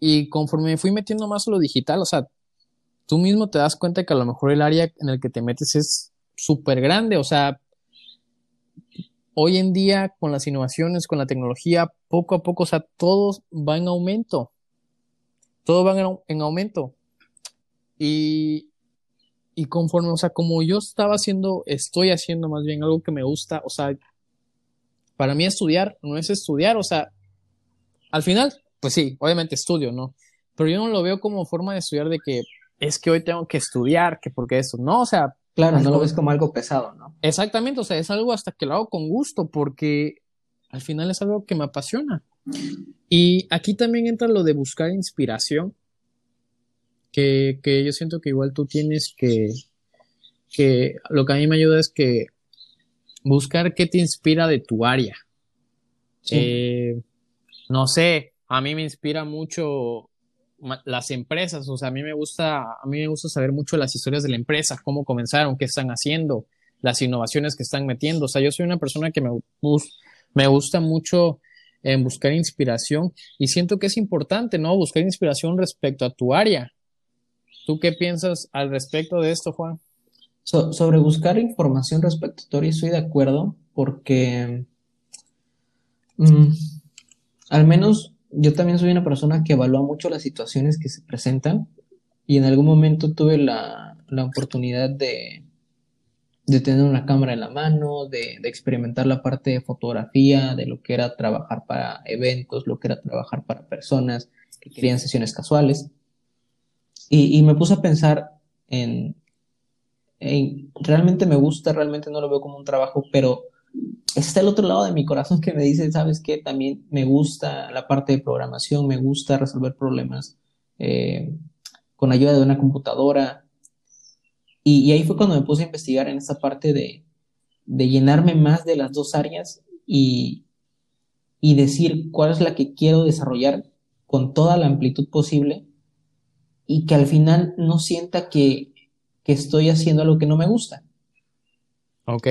y conforme me fui metiendo más a lo digital, o sea, tú mismo te das cuenta que a lo mejor el área en el que te metes es súper grande, o sea, hoy en día con las innovaciones, con la tecnología, poco a poco, o sea, todo va en aumento. Todo va en, aumento. Y, y conforme, o sea, como yo estaba haciendo, estoy haciendo más bien algo que me gusta, o sea, para mí estudiar no es estudiar, o sea, al final, pues sí, obviamente estudio, ¿no? Pero yo no lo veo como forma de estudiar de que es que hoy tengo que estudiar, que porque eso, no, o sea, Claro, no lo ves como algo pesado, ¿no? Exactamente, o sea, es algo hasta que lo hago con gusto, porque al final es algo que me apasiona. Y aquí también entra lo de buscar inspiración, que, que yo siento que igual tú tienes que, que lo que a mí me ayuda es que buscar qué te inspira de tu área. Eh, no sé, a mí me inspira mucho las empresas, o sea, a mí me gusta, a mí me gusta saber mucho las historias de la empresa, cómo comenzaron, qué están haciendo, las innovaciones que están metiendo. O sea, yo soy una persona que me, me gusta mucho en eh, buscar inspiración y siento que es importante, ¿no? Buscar inspiración respecto a tu área. ¿Tú qué piensas al respecto de esto, Juan? sobre buscar información respecto a tu área, estoy de acuerdo porque mm, al menos yo también soy una persona que evalúa mucho las situaciones que se presentan y en algún momento tuve la, oportunidad de, de, tener una cámara en la mano, de, experimentar la parte de fotografía, de lo que era trabajar para eventos, lo que era trabajar para personas que querían sesiones casuales. Y, me puse a pensar en, en, realmente me gusta, realmente no lo veo como un trabajo, pero está el otro lado de mi corazón que me dice, ¿sabes qué? También me gusta la parte de programación, me gusta resolver problemas eh, con ayuda de una computadora. Y, ahí fue cuando me puse a investigar en esa parte de, llenarme más de las dos áreas y, y decir cuál es la que quiero desarrollar con toda la amplitud posible y que al final no sienta que, que estoy haciendo algo que no me gusta. Ok.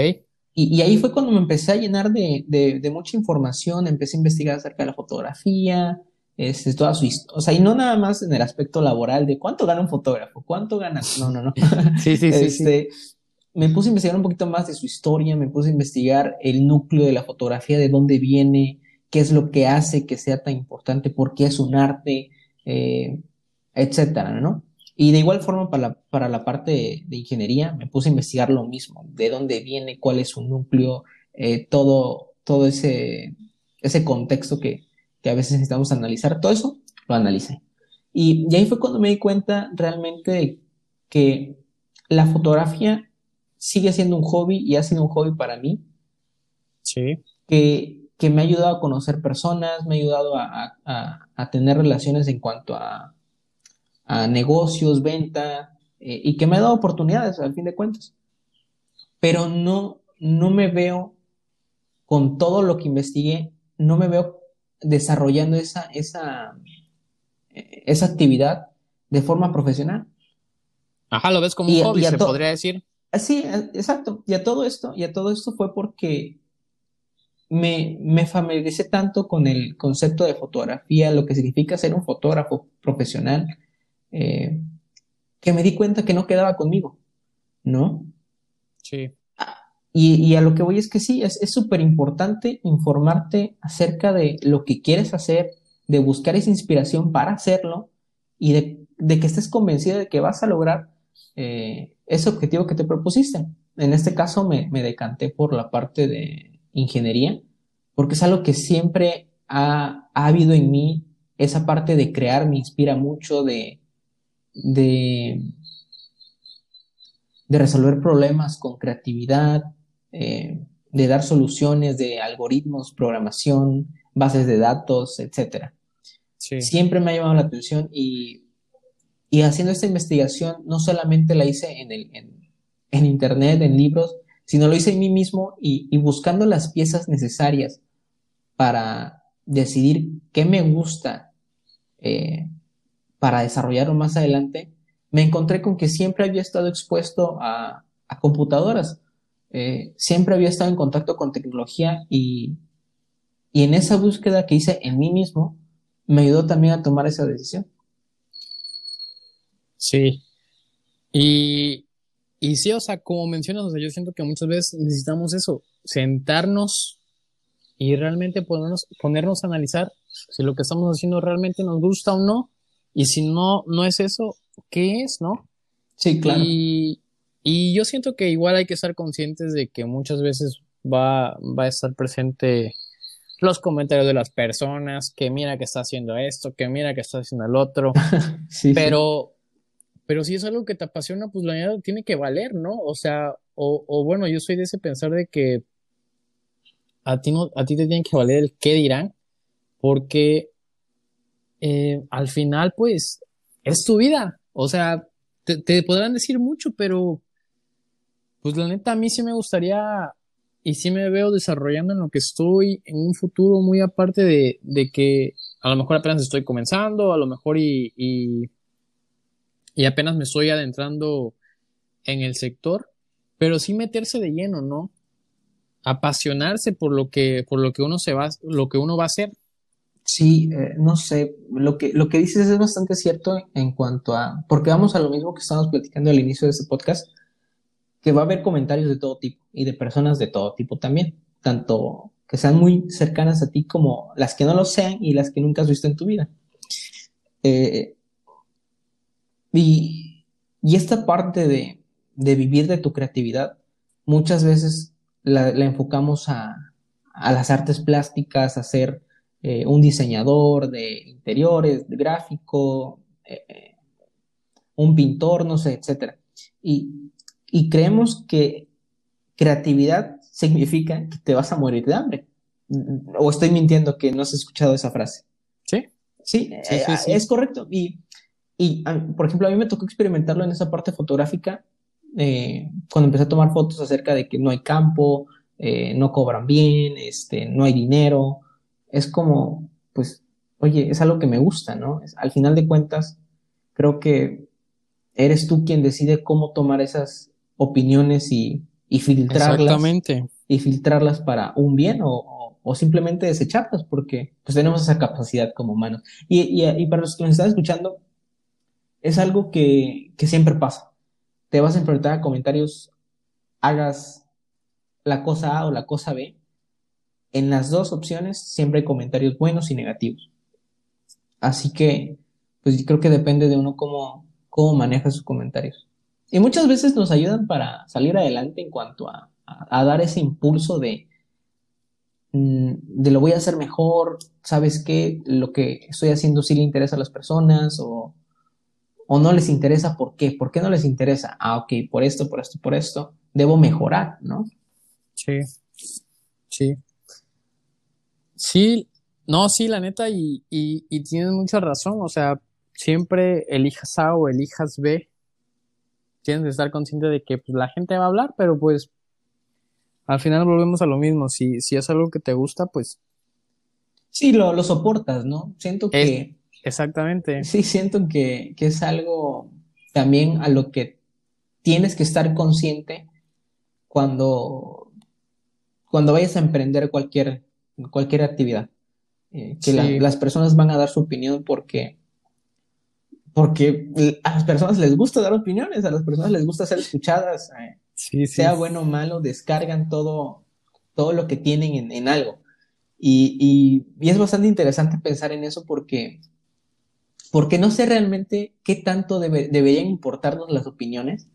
Y, ahí fue cuando me empecé a llenar de, mucha información, empecé a investigar acerca de la fotografía, este, toda su historia, o sea, y no nada más en el aspecto laboral de cuánto gana un fotógrafo, cuánto gana, no, no, no. sí, sí, sí, este, Me puse a investigar un poquito más de su historia, me puse a investigar el núcleo de la fotografía, de dónde viene, qué es lo que hace que sea tan importante, por qué es un arte, eh, etcétera, ¿no? Y de igual forma para la, para la parte de, ingeniería me puse a investigar lo mismo, de dónde viene, cuál es su núcleo, eh, todo, todo ese, ese contexto que, que, a veces necesitamos analizar, todo eso lo analicé. Y, y ahí fue cuando me di cuenta realmente que la fotografía sigue siendo un hobby y ha sido un hobby para mí. Sí. Que, que me ha ayudado a conocer personas, me ha ayudado a, a, a tener relaciones en cuanto a, a negocios, venta, eh, y que me ha dado oportunidades al fin de cuentas. Pero no, no me veo con todo lo que investigué, no me veo desarrollando esa, esa, esa actividad de forma profesional. Ajá, lo ves como un hobby, se podría decir. Sí, exacto. Y a todo esto, y a todo esto fue porque me, me familiaricé tanto con el concepto de fotografía, lo que significa ser un fotógrafo profesional, eh, que me di cuenta que no quedaba conmigo, ¿no? Sí. Y, a lo que voy es que sí, es súper importante informarte acerca de lo que quieres hacer, de buscar esa inspiración para hacerlo y de, que estés convencido de que vas a lograr eh, ese objetivo que te propusiste. En este caso me, me, decanté por la parte de ingeniería, porque es algo que siempre ha, ha habido en mí, esa parte de crear me inspira mucho, de, de, de resolver problemas con creatividad, eh, de dar soluciones de algoritmos, programación, bases de datos, etc. Siempre me ha llamado la atención y, y, haciendo esta investigación no solamente la hice en, el, en, internet, en libros, sino lo hice en mí mismo y, buscando las piezas necesarias para decidir qué me gusta eh, para desarrollarlo más adelante, me encontré con que siempre había estado expuesto a, computadoras, eh, siempre había estado en contacto con tecnología y, en esa búsqueda que hice en mí mismo, me ayudó también a tomar esa decisión. Sí. Y, y sí, o sea, como mencionas, o sea, yo siento que muchas veces necesitamos eso, sentarnos y realmente ponernos, ponernos a analizar si lo que estamos haciendo realmente nos gusta o no, y si no, no es eso, ¿qué es, no? Sí, claro. Y, y yo siento que igual hay que estar conscientes de que muchas veces va, va a estar presente los comentarios de las personas, que mira que está haciendo esto, que mira que está haciendo el otro, Sí, pero, pero si es algo que te apasiona, pues la verdad tiene que valer, ¿no? O sea, o, o bueno, yo soy de ese pensar de que a ti no, a ti te tiene que valer el qué dirán, porque eh, al final, pues, es tu vida. O sea, te, te podrán decir mucho, pero pues la neta, a mí sí me gustaría y sí me veo desarrollando en lo que estoy en un futuro muy aparte de, de que a lo mejor apenas estoy comenzando, a lo mejor y, y, y apenas me estoy adentrando en el sector, pero sí meterse de lleno, ¿no? Apasionarse por lo que, por lo que uno se va, lo que uno va a hacer. Sí, eh, no sé, lo que, lo que dices es bastante cierto en cuanto a, porque vamos a lo mismo que estábamos platicando al inicio de este podcast, que va a haber comentarios de todo tipo y de personas de todo tipo también, tanto que sean muy cercanas a ti como las que no lo sean y las que nunca has visto en tu vida. Eh, y, y esta parte de, de vivir de tu creatividad, muchas veces la, enfocamos a, a las artes plásticas, a ser eh, un diseñador de interiores, de gráfico, eh, un pintor, no sé, etcétera. Y, y creemos que creatividad significa que te vas a morir de hambre. O estoy mintiendo que no has escuchado esa frase. Sí, Sí, Sí, eh, sí, sí. es correcto. Y, y, por ejemplo, a mí me tocó experimentarlo en esa parte fotográfica eh, cuando empecé a tomar fotos acerca de que no hay campo, eh, no cobran bien, este, no hay dinero. Es como, pues, oye, es algo que me gusta, ¿no? Es- al final de cuentas, creo que eres tú quien decide cómo tomar esas opiniones y, y filtrarlas exactamente. y filtrarlas para un bien o, o- o simplemente desecharlas, porque pues tenemos esa capacidad como humanos. Y, y- y para los que nos están escuchando, es algo que, que siempre pasa. Te vas a enfrentar a comentarios, hagas la cosa A o la cosa B. En las dos opciones siempre hay comentarios buenos y negativos. Así que, pues yo creo que depende de uno cómo, cómo maneja sus comentarios. Y muchas veces nos ayudan para salir adelante en cuanto a, a- dar ese impulso de, mm, de lo voy a hacer mejor, ¿sabes qué? Lo que estoy haciendo sí le interesa a las personas o, o no les interesa, ¿por qué? ¿Por qué no les interesa? Ah, ok, por esto, por esto, por esto, debo mejorar, ¿no? Sí, sí. Sí, no, sí, la neta, y, y, y tienes mucha razón. O sea, siempre elijas A o elijas B, tienes que estar consciente de que pues, la gente va a hablar, pero pues al final volvemos a lo mismo. Si, si es algo que te gusta, pues Sí, lo, lo soportas, ¿no? Siento Es- que, exactamente. sí, siento que, que es algo también a lo que tienes que estar consciente cuando, cuando vayas a emprender cualquier, cualquier actividad. Eh, que la- las personas van a dar su opinión porque, porque a las personas les gusta dar opiniones, a las personas les gusta ser escuchadas, eh, Sí, sí. sea bueno o malo, descargan todo, todo lo que tienen en, en algo. Y, y- y es bastante interesante pensar en eso porque, porque no sé realmente qué tanto debe- deberían importarnos las opiniones.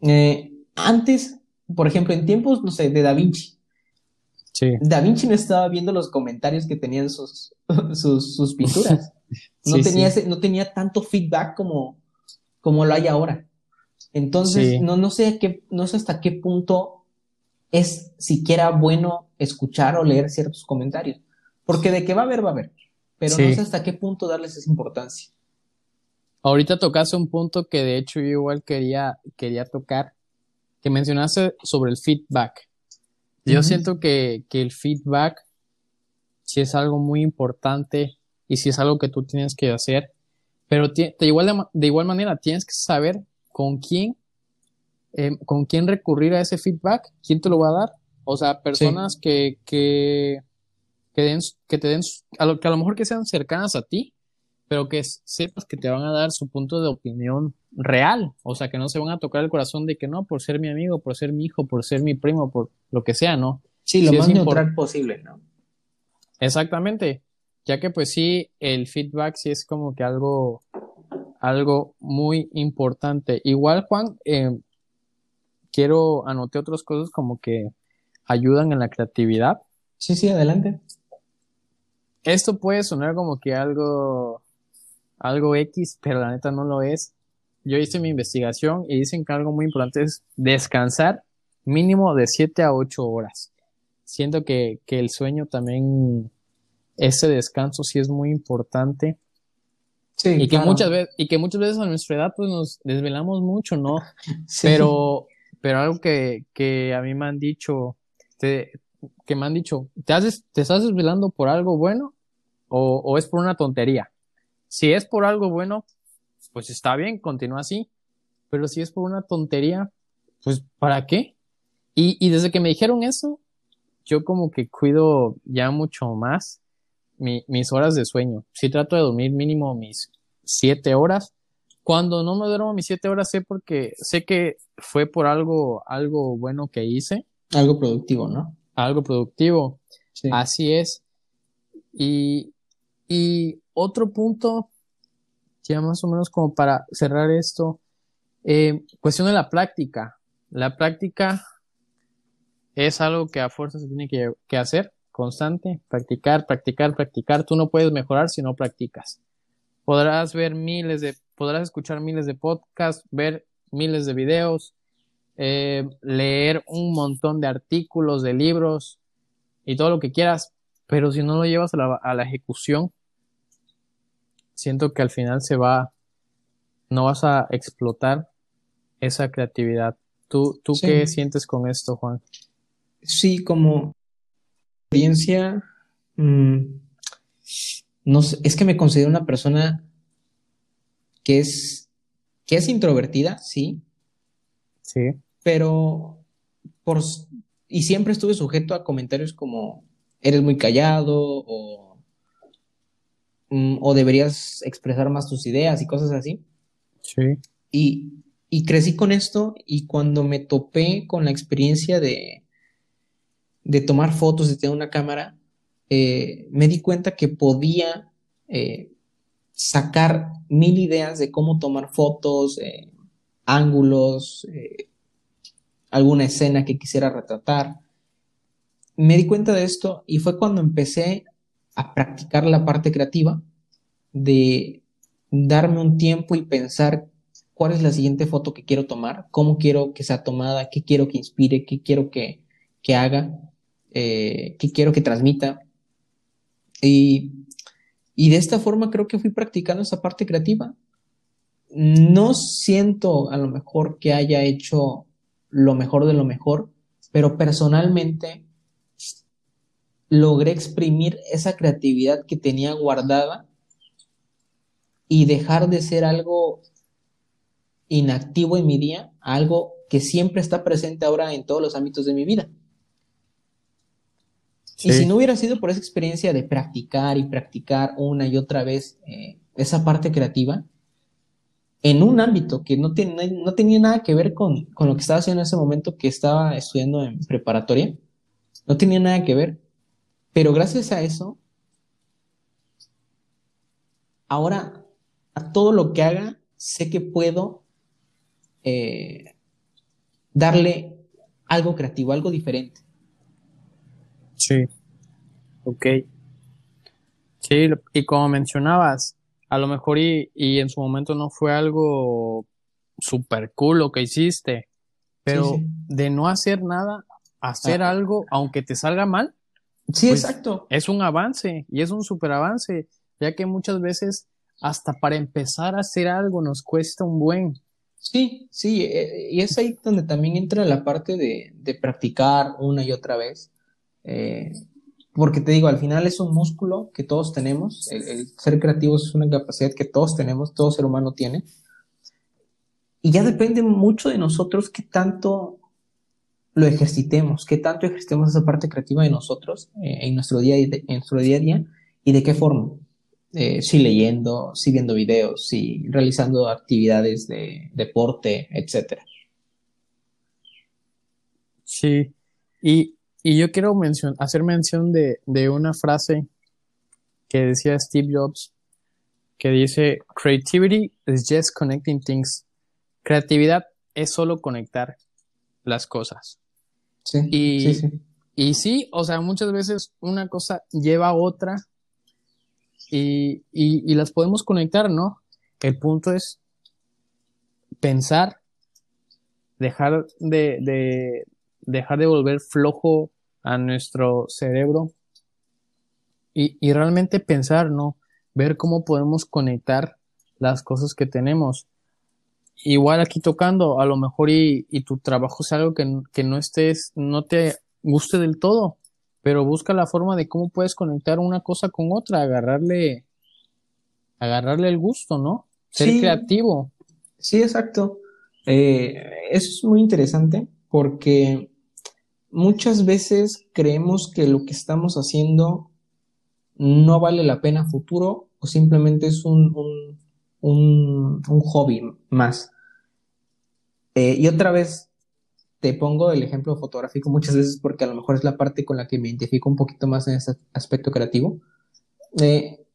Eh, antes, por ejemplo, en tiempos, no sé, de Da Vinci, Sí, Da Vinci no estaba viendo los comentarios que tenían sus, sus, sus pinturas. No Sí, tenía sí. ese- no tenía tanto feedback como, como lo hay ahora. Entonces, no, no sé qué, no sé hasta qué punto es siquiera bueno escuchar o leer ciertos comentarios. Porque de que va a haber, va a haber. Pero no sé hasta qué punto darles esa importancia. Ahorita tocaste un punto que de hecho yo igual quería, quería tocar, que mencionaste sobre el feedback. Yo siento que, que el feedback sí es algo muy importante y sí es algo que tú tienes que hacer, pero de igual, de, igual manera tienes que saber con quién, eh, con quién recurrir a ese feedback, quién te lo va a dar. O sea, personas que, que, que, den, que te den, a lo, que a lo mejor que sean cercanas a ti, pero que sepas que te van a dar su punto de opinión real, o sea, que no se van a tocar el corazón de que no, por ser mi amigo, por ser mi hijo, por ser mi primo, por lo que sea, ¿no? Sí, lo más neutral posible, ¿no? Exactamente, ya que pues sí, el feedback sí es como que algo, algo muy importante. Igual, Juan, eh, quiero anotar otras cosas como que ayudan en la creatividad. Sí, sí, adelante. Esto puede sonar como que algo, algo X, pero la neta no lo es. Yo hice mi investigación y dicen que algo muy importante es descansar mínimo de 7 a 8 horas. Siento que, que el sueño también, ese descanso sí es muy importante. Sí, y que muchas veces, y que muchas veces a nuestra edad pues nos desvelamos mucho, ¿no? Pero, pero algo que, que a mí me han dicho, te, que me han dicho, ¿te, haces, ¿te estás desvelando por algo bueno o, o es por una tontería? Si es por algo bueno, pues está bien, continúa así. Pero si es por una tontería, pues ¿para qué? Y, y desde que me dijeron eso, yo como que cuido ya mucho más mis horas de sueño. Sí trato de dormir mínimo mis siete horas. Cuando no me duermo mis siete horas sé porque sé que fue por algo, algo bueno que hice. Algo productivo, ¿no? Algo productivo. Así es. Y, y otro punto, ya más o menos como para cerrar esto, eh, cuestión de la práctica. La práctica es algo que a fuerza se tiene que, hacer, constante, practicar, practicar, practicar. Tú no puedes mejorar si no practicas. Podrás ver miles de, podrás escuchar miles de podcasts, ver miles de videos, eh, leer un montón de artículos, de libros y todo lo que quieras, pero si no lo llevas a la, a la ejecución, siento que al final se va, no vas a explotar esa creatividad. ¿Tú, tú qué sientes con esto, Juan? sí, como experiencia, mm, no es que me considero una persona que es, que es introvertida, sí. Sí. Pero por, y siempre estuve sujeto a comentarios como eres muy callado o, mm, o deberías expresar más tus ideas y cosas así. Sí. Y, y crecí con esto y cuando me topé con la experiencia de, de tomar fotos, de tener una cámara, eh, me di cuenta que podía eh, sacar mil ideas de cómo tomar fotos, eh, ángulos, alguna escena que quisiera retratar. Me di cuenta de esto y fue cuando empecé a practicar la parte creativa de darme un tiempo y pensar cuál es la siguiente foto que quiero tomar, cómo quiero que sea tomada, qué quiero que inspire, qué quiero que, que haga. Eh, que quiero que transmita. Y, y de esta forma creo que fui practicando esa parte creativa. No siento a lo mejor que haya hecho lo mejor de lo mejor, pero personalmente logré exprimir esa creatividad que tenía guardada y dejar de ser algo inactivo en mi día a algo que siempre está presente ahora en todos los ámbitos de mi vida. Y si no hubiera sido por esa experiencia de practicar y practicar una y otra vez eh, esa parte creativa, en un ámbito que no, no tenía nada que ver con, con, lo que estaba haciendo en ese momento que estaba estudiando en preparatoria, no tenía nada que ver. Pero gracias a eso, ahora a todo lo que haga, sé que puedo eh, darle algo creativo, algo diferente. Sí, ok. Sí, y como mencionabas, a lo mejor y, y en su momento no fue algo super cool lo que hiciste, pero de no hacer nada, hacer algo, aunque te salga mal. Sí, pues, exacto. Es un avance y es un super avance, ya que muchas veces hasta para empezar a hacer algo nos cuesta un buen. Sí, sí, eh, y es ahí donde también entra la parte de, de practicar una y otra vez. Eh, porque te digo, al final es un músculo que todos tenemos. El, ser creativos es una capacidad que todos tenemos, todo ser humano tiene. Y ya depende mucho de nosotros qué tanto lo ejercitemos, qué tanto ejercitemos esa parte creativa de nosotros eh, en, nuestro día, en nuestro día a día y de qué forma. eh, sí leyendo, sí viendo videos, sí realizando actividades de deporte, etcétera. Sí, y, yo quiero hacer mención de, de una frase que decía Steve Jobs, que dice, Creativity is just connecting things. Creatividad es solo conectar las cosas. Sí, y, sí, sí. Y sí, o sea, muchas veces una cosa lleva a otra y, y, las podemos conectar, ¿no? El punto es pensar, dejar de, de, dejar de volver flojo a nuestro cerebro y, y realmente pensar, ¿no? Ver cómo podemos conectar las cosas que tenemos. Igual aquí tocando, a lo mejor y, y tu trabajo es algo que, que no estés, no te guste del todo, pero busca la forma de cómo puedes conectar una cosa con otra, agarrarle, agarrarle el gusto, ¿no? Ser creativo. Sí, exacto. Eh, eso es muy interesante porque muchas veces creemos que lo que estamos haciendo no vale la pena futuro o simplemente es un, un, un, hobby más. Eh, y otra vez, te pongo el ejemplo fotográfico muchas veces porque a lo mejor es la parte con la que me identifico un poquito más en ese aspecto creativo. Eh,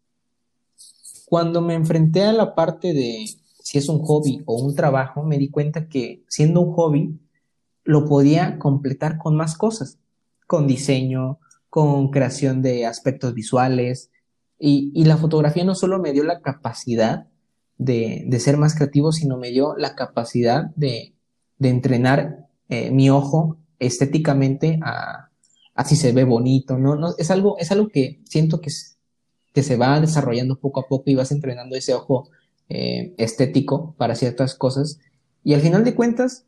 cuando me enfrenté a la parte de si es un hobby o un trabajo, me di cuenta que siendo un hobby lo podía completar con más cosas, con diseño, con creación de aspectos visuales. Y, la fotografía no solo me dio la capacidad de, ser más creativo, sino me dio la capacidad de, de entrenar eh, mi ojo estéticamente a, si se ve bonito, ¿no? no es, algo, es algo que siento que, que se va desarrollando poco a poco y vas entrenando ese ojo eh, estético para ciertas cosas. Y al final de cuentas,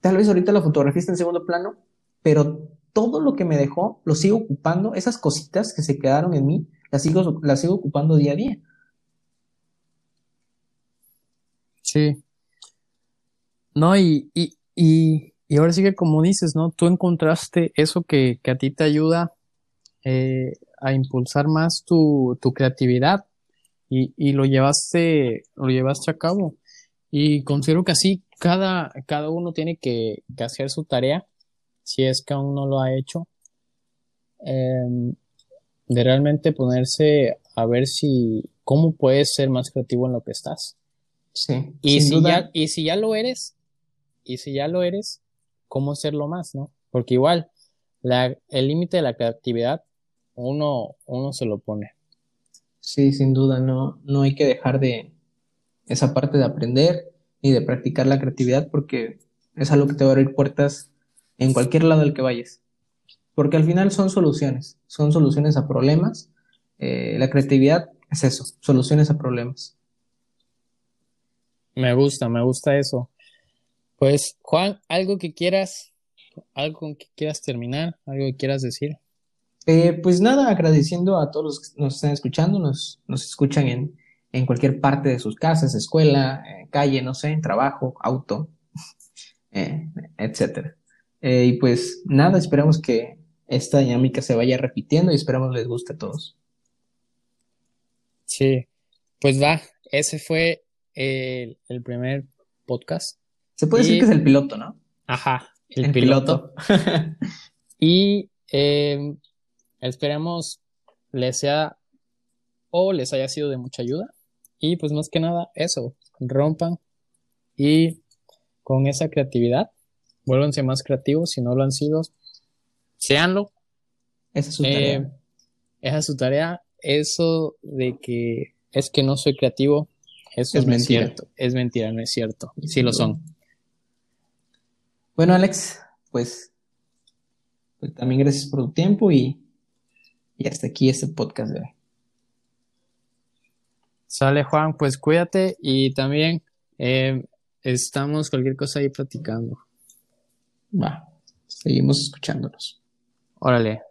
tal vez ahorita la fotografía está en segundo plano, pero todo lo que me dejó lo sigo ocupando, esas cositas que se quedaron en mí, las sigo, las sigo ocupando día a día. Sí. No, y, y y ahora sí que como dices, ¿no? Tú encontraste eso que, a ti te ayuda eh, a impulsar más tu, creatividad y, lo llevaste, lo llevaste a cabo. Y considero que así cada, cada uno tiene que, hacer su tarea, si es que aún no lo ha hecho, em, de realmente ponerse a ver si, cómo puedes ser más creativo en lo que estás. Sí. Y, si, Ya, y si ya lo eres, y si ya lo eres, cómo hacerlo más, ¿no? Porque igual, el límite de la creatividad, uno, uno se lo pone. Sí, sin duda, no, no hay que dejar de esa parte de aprender y de practicar la creatividad porque es algo que te va a abrir puertas en cualquier lado al que vayas. Porque al final son soluciones, son soluciones a problemas. Eh, la creatividad es eso, soluciones a problemas. Me gusta, me gusta eso. Pues, Juan, algo que quieras, algo con que quieras terminar, algo que quieras decir. Eh, pues nada, agradeciendo a todos los que nos están escuchando, nos, nos escuchan en, en cualquier parte de sus casas, escuela, eh, calle, no sé, trabajo, auto, eh, etcétera. y pues nada, esperamos que esta dinámica se vaya repitiendo y esperamos les guste a todos. Sí, pues va, ese fue el primer podcast se puede decir que es el piloto, ¿no? Ajá, el, piloto. y eh, esperemos les sea o les haya sido de mucha ayuda. Y pues más que nada, eso, rompan y con esa creatividad, vuélvanse más creativos. Si no lo han sido, seanlo. Esa es su tarea. Eh, esa es su tarea. Eso de que es que no soy creativo, eso es, mentira. cierto. Es mentira, no es cierto. Sí lo son. Bueno, Alex, pues, pues, también gracias por tu tiempo y, hasta aquí este podcast de hoy. Sale Juan, pues cuídate y también eh, estamos cualquier cosa ahí platicando. Va, seguimos escuchándonos. Órale,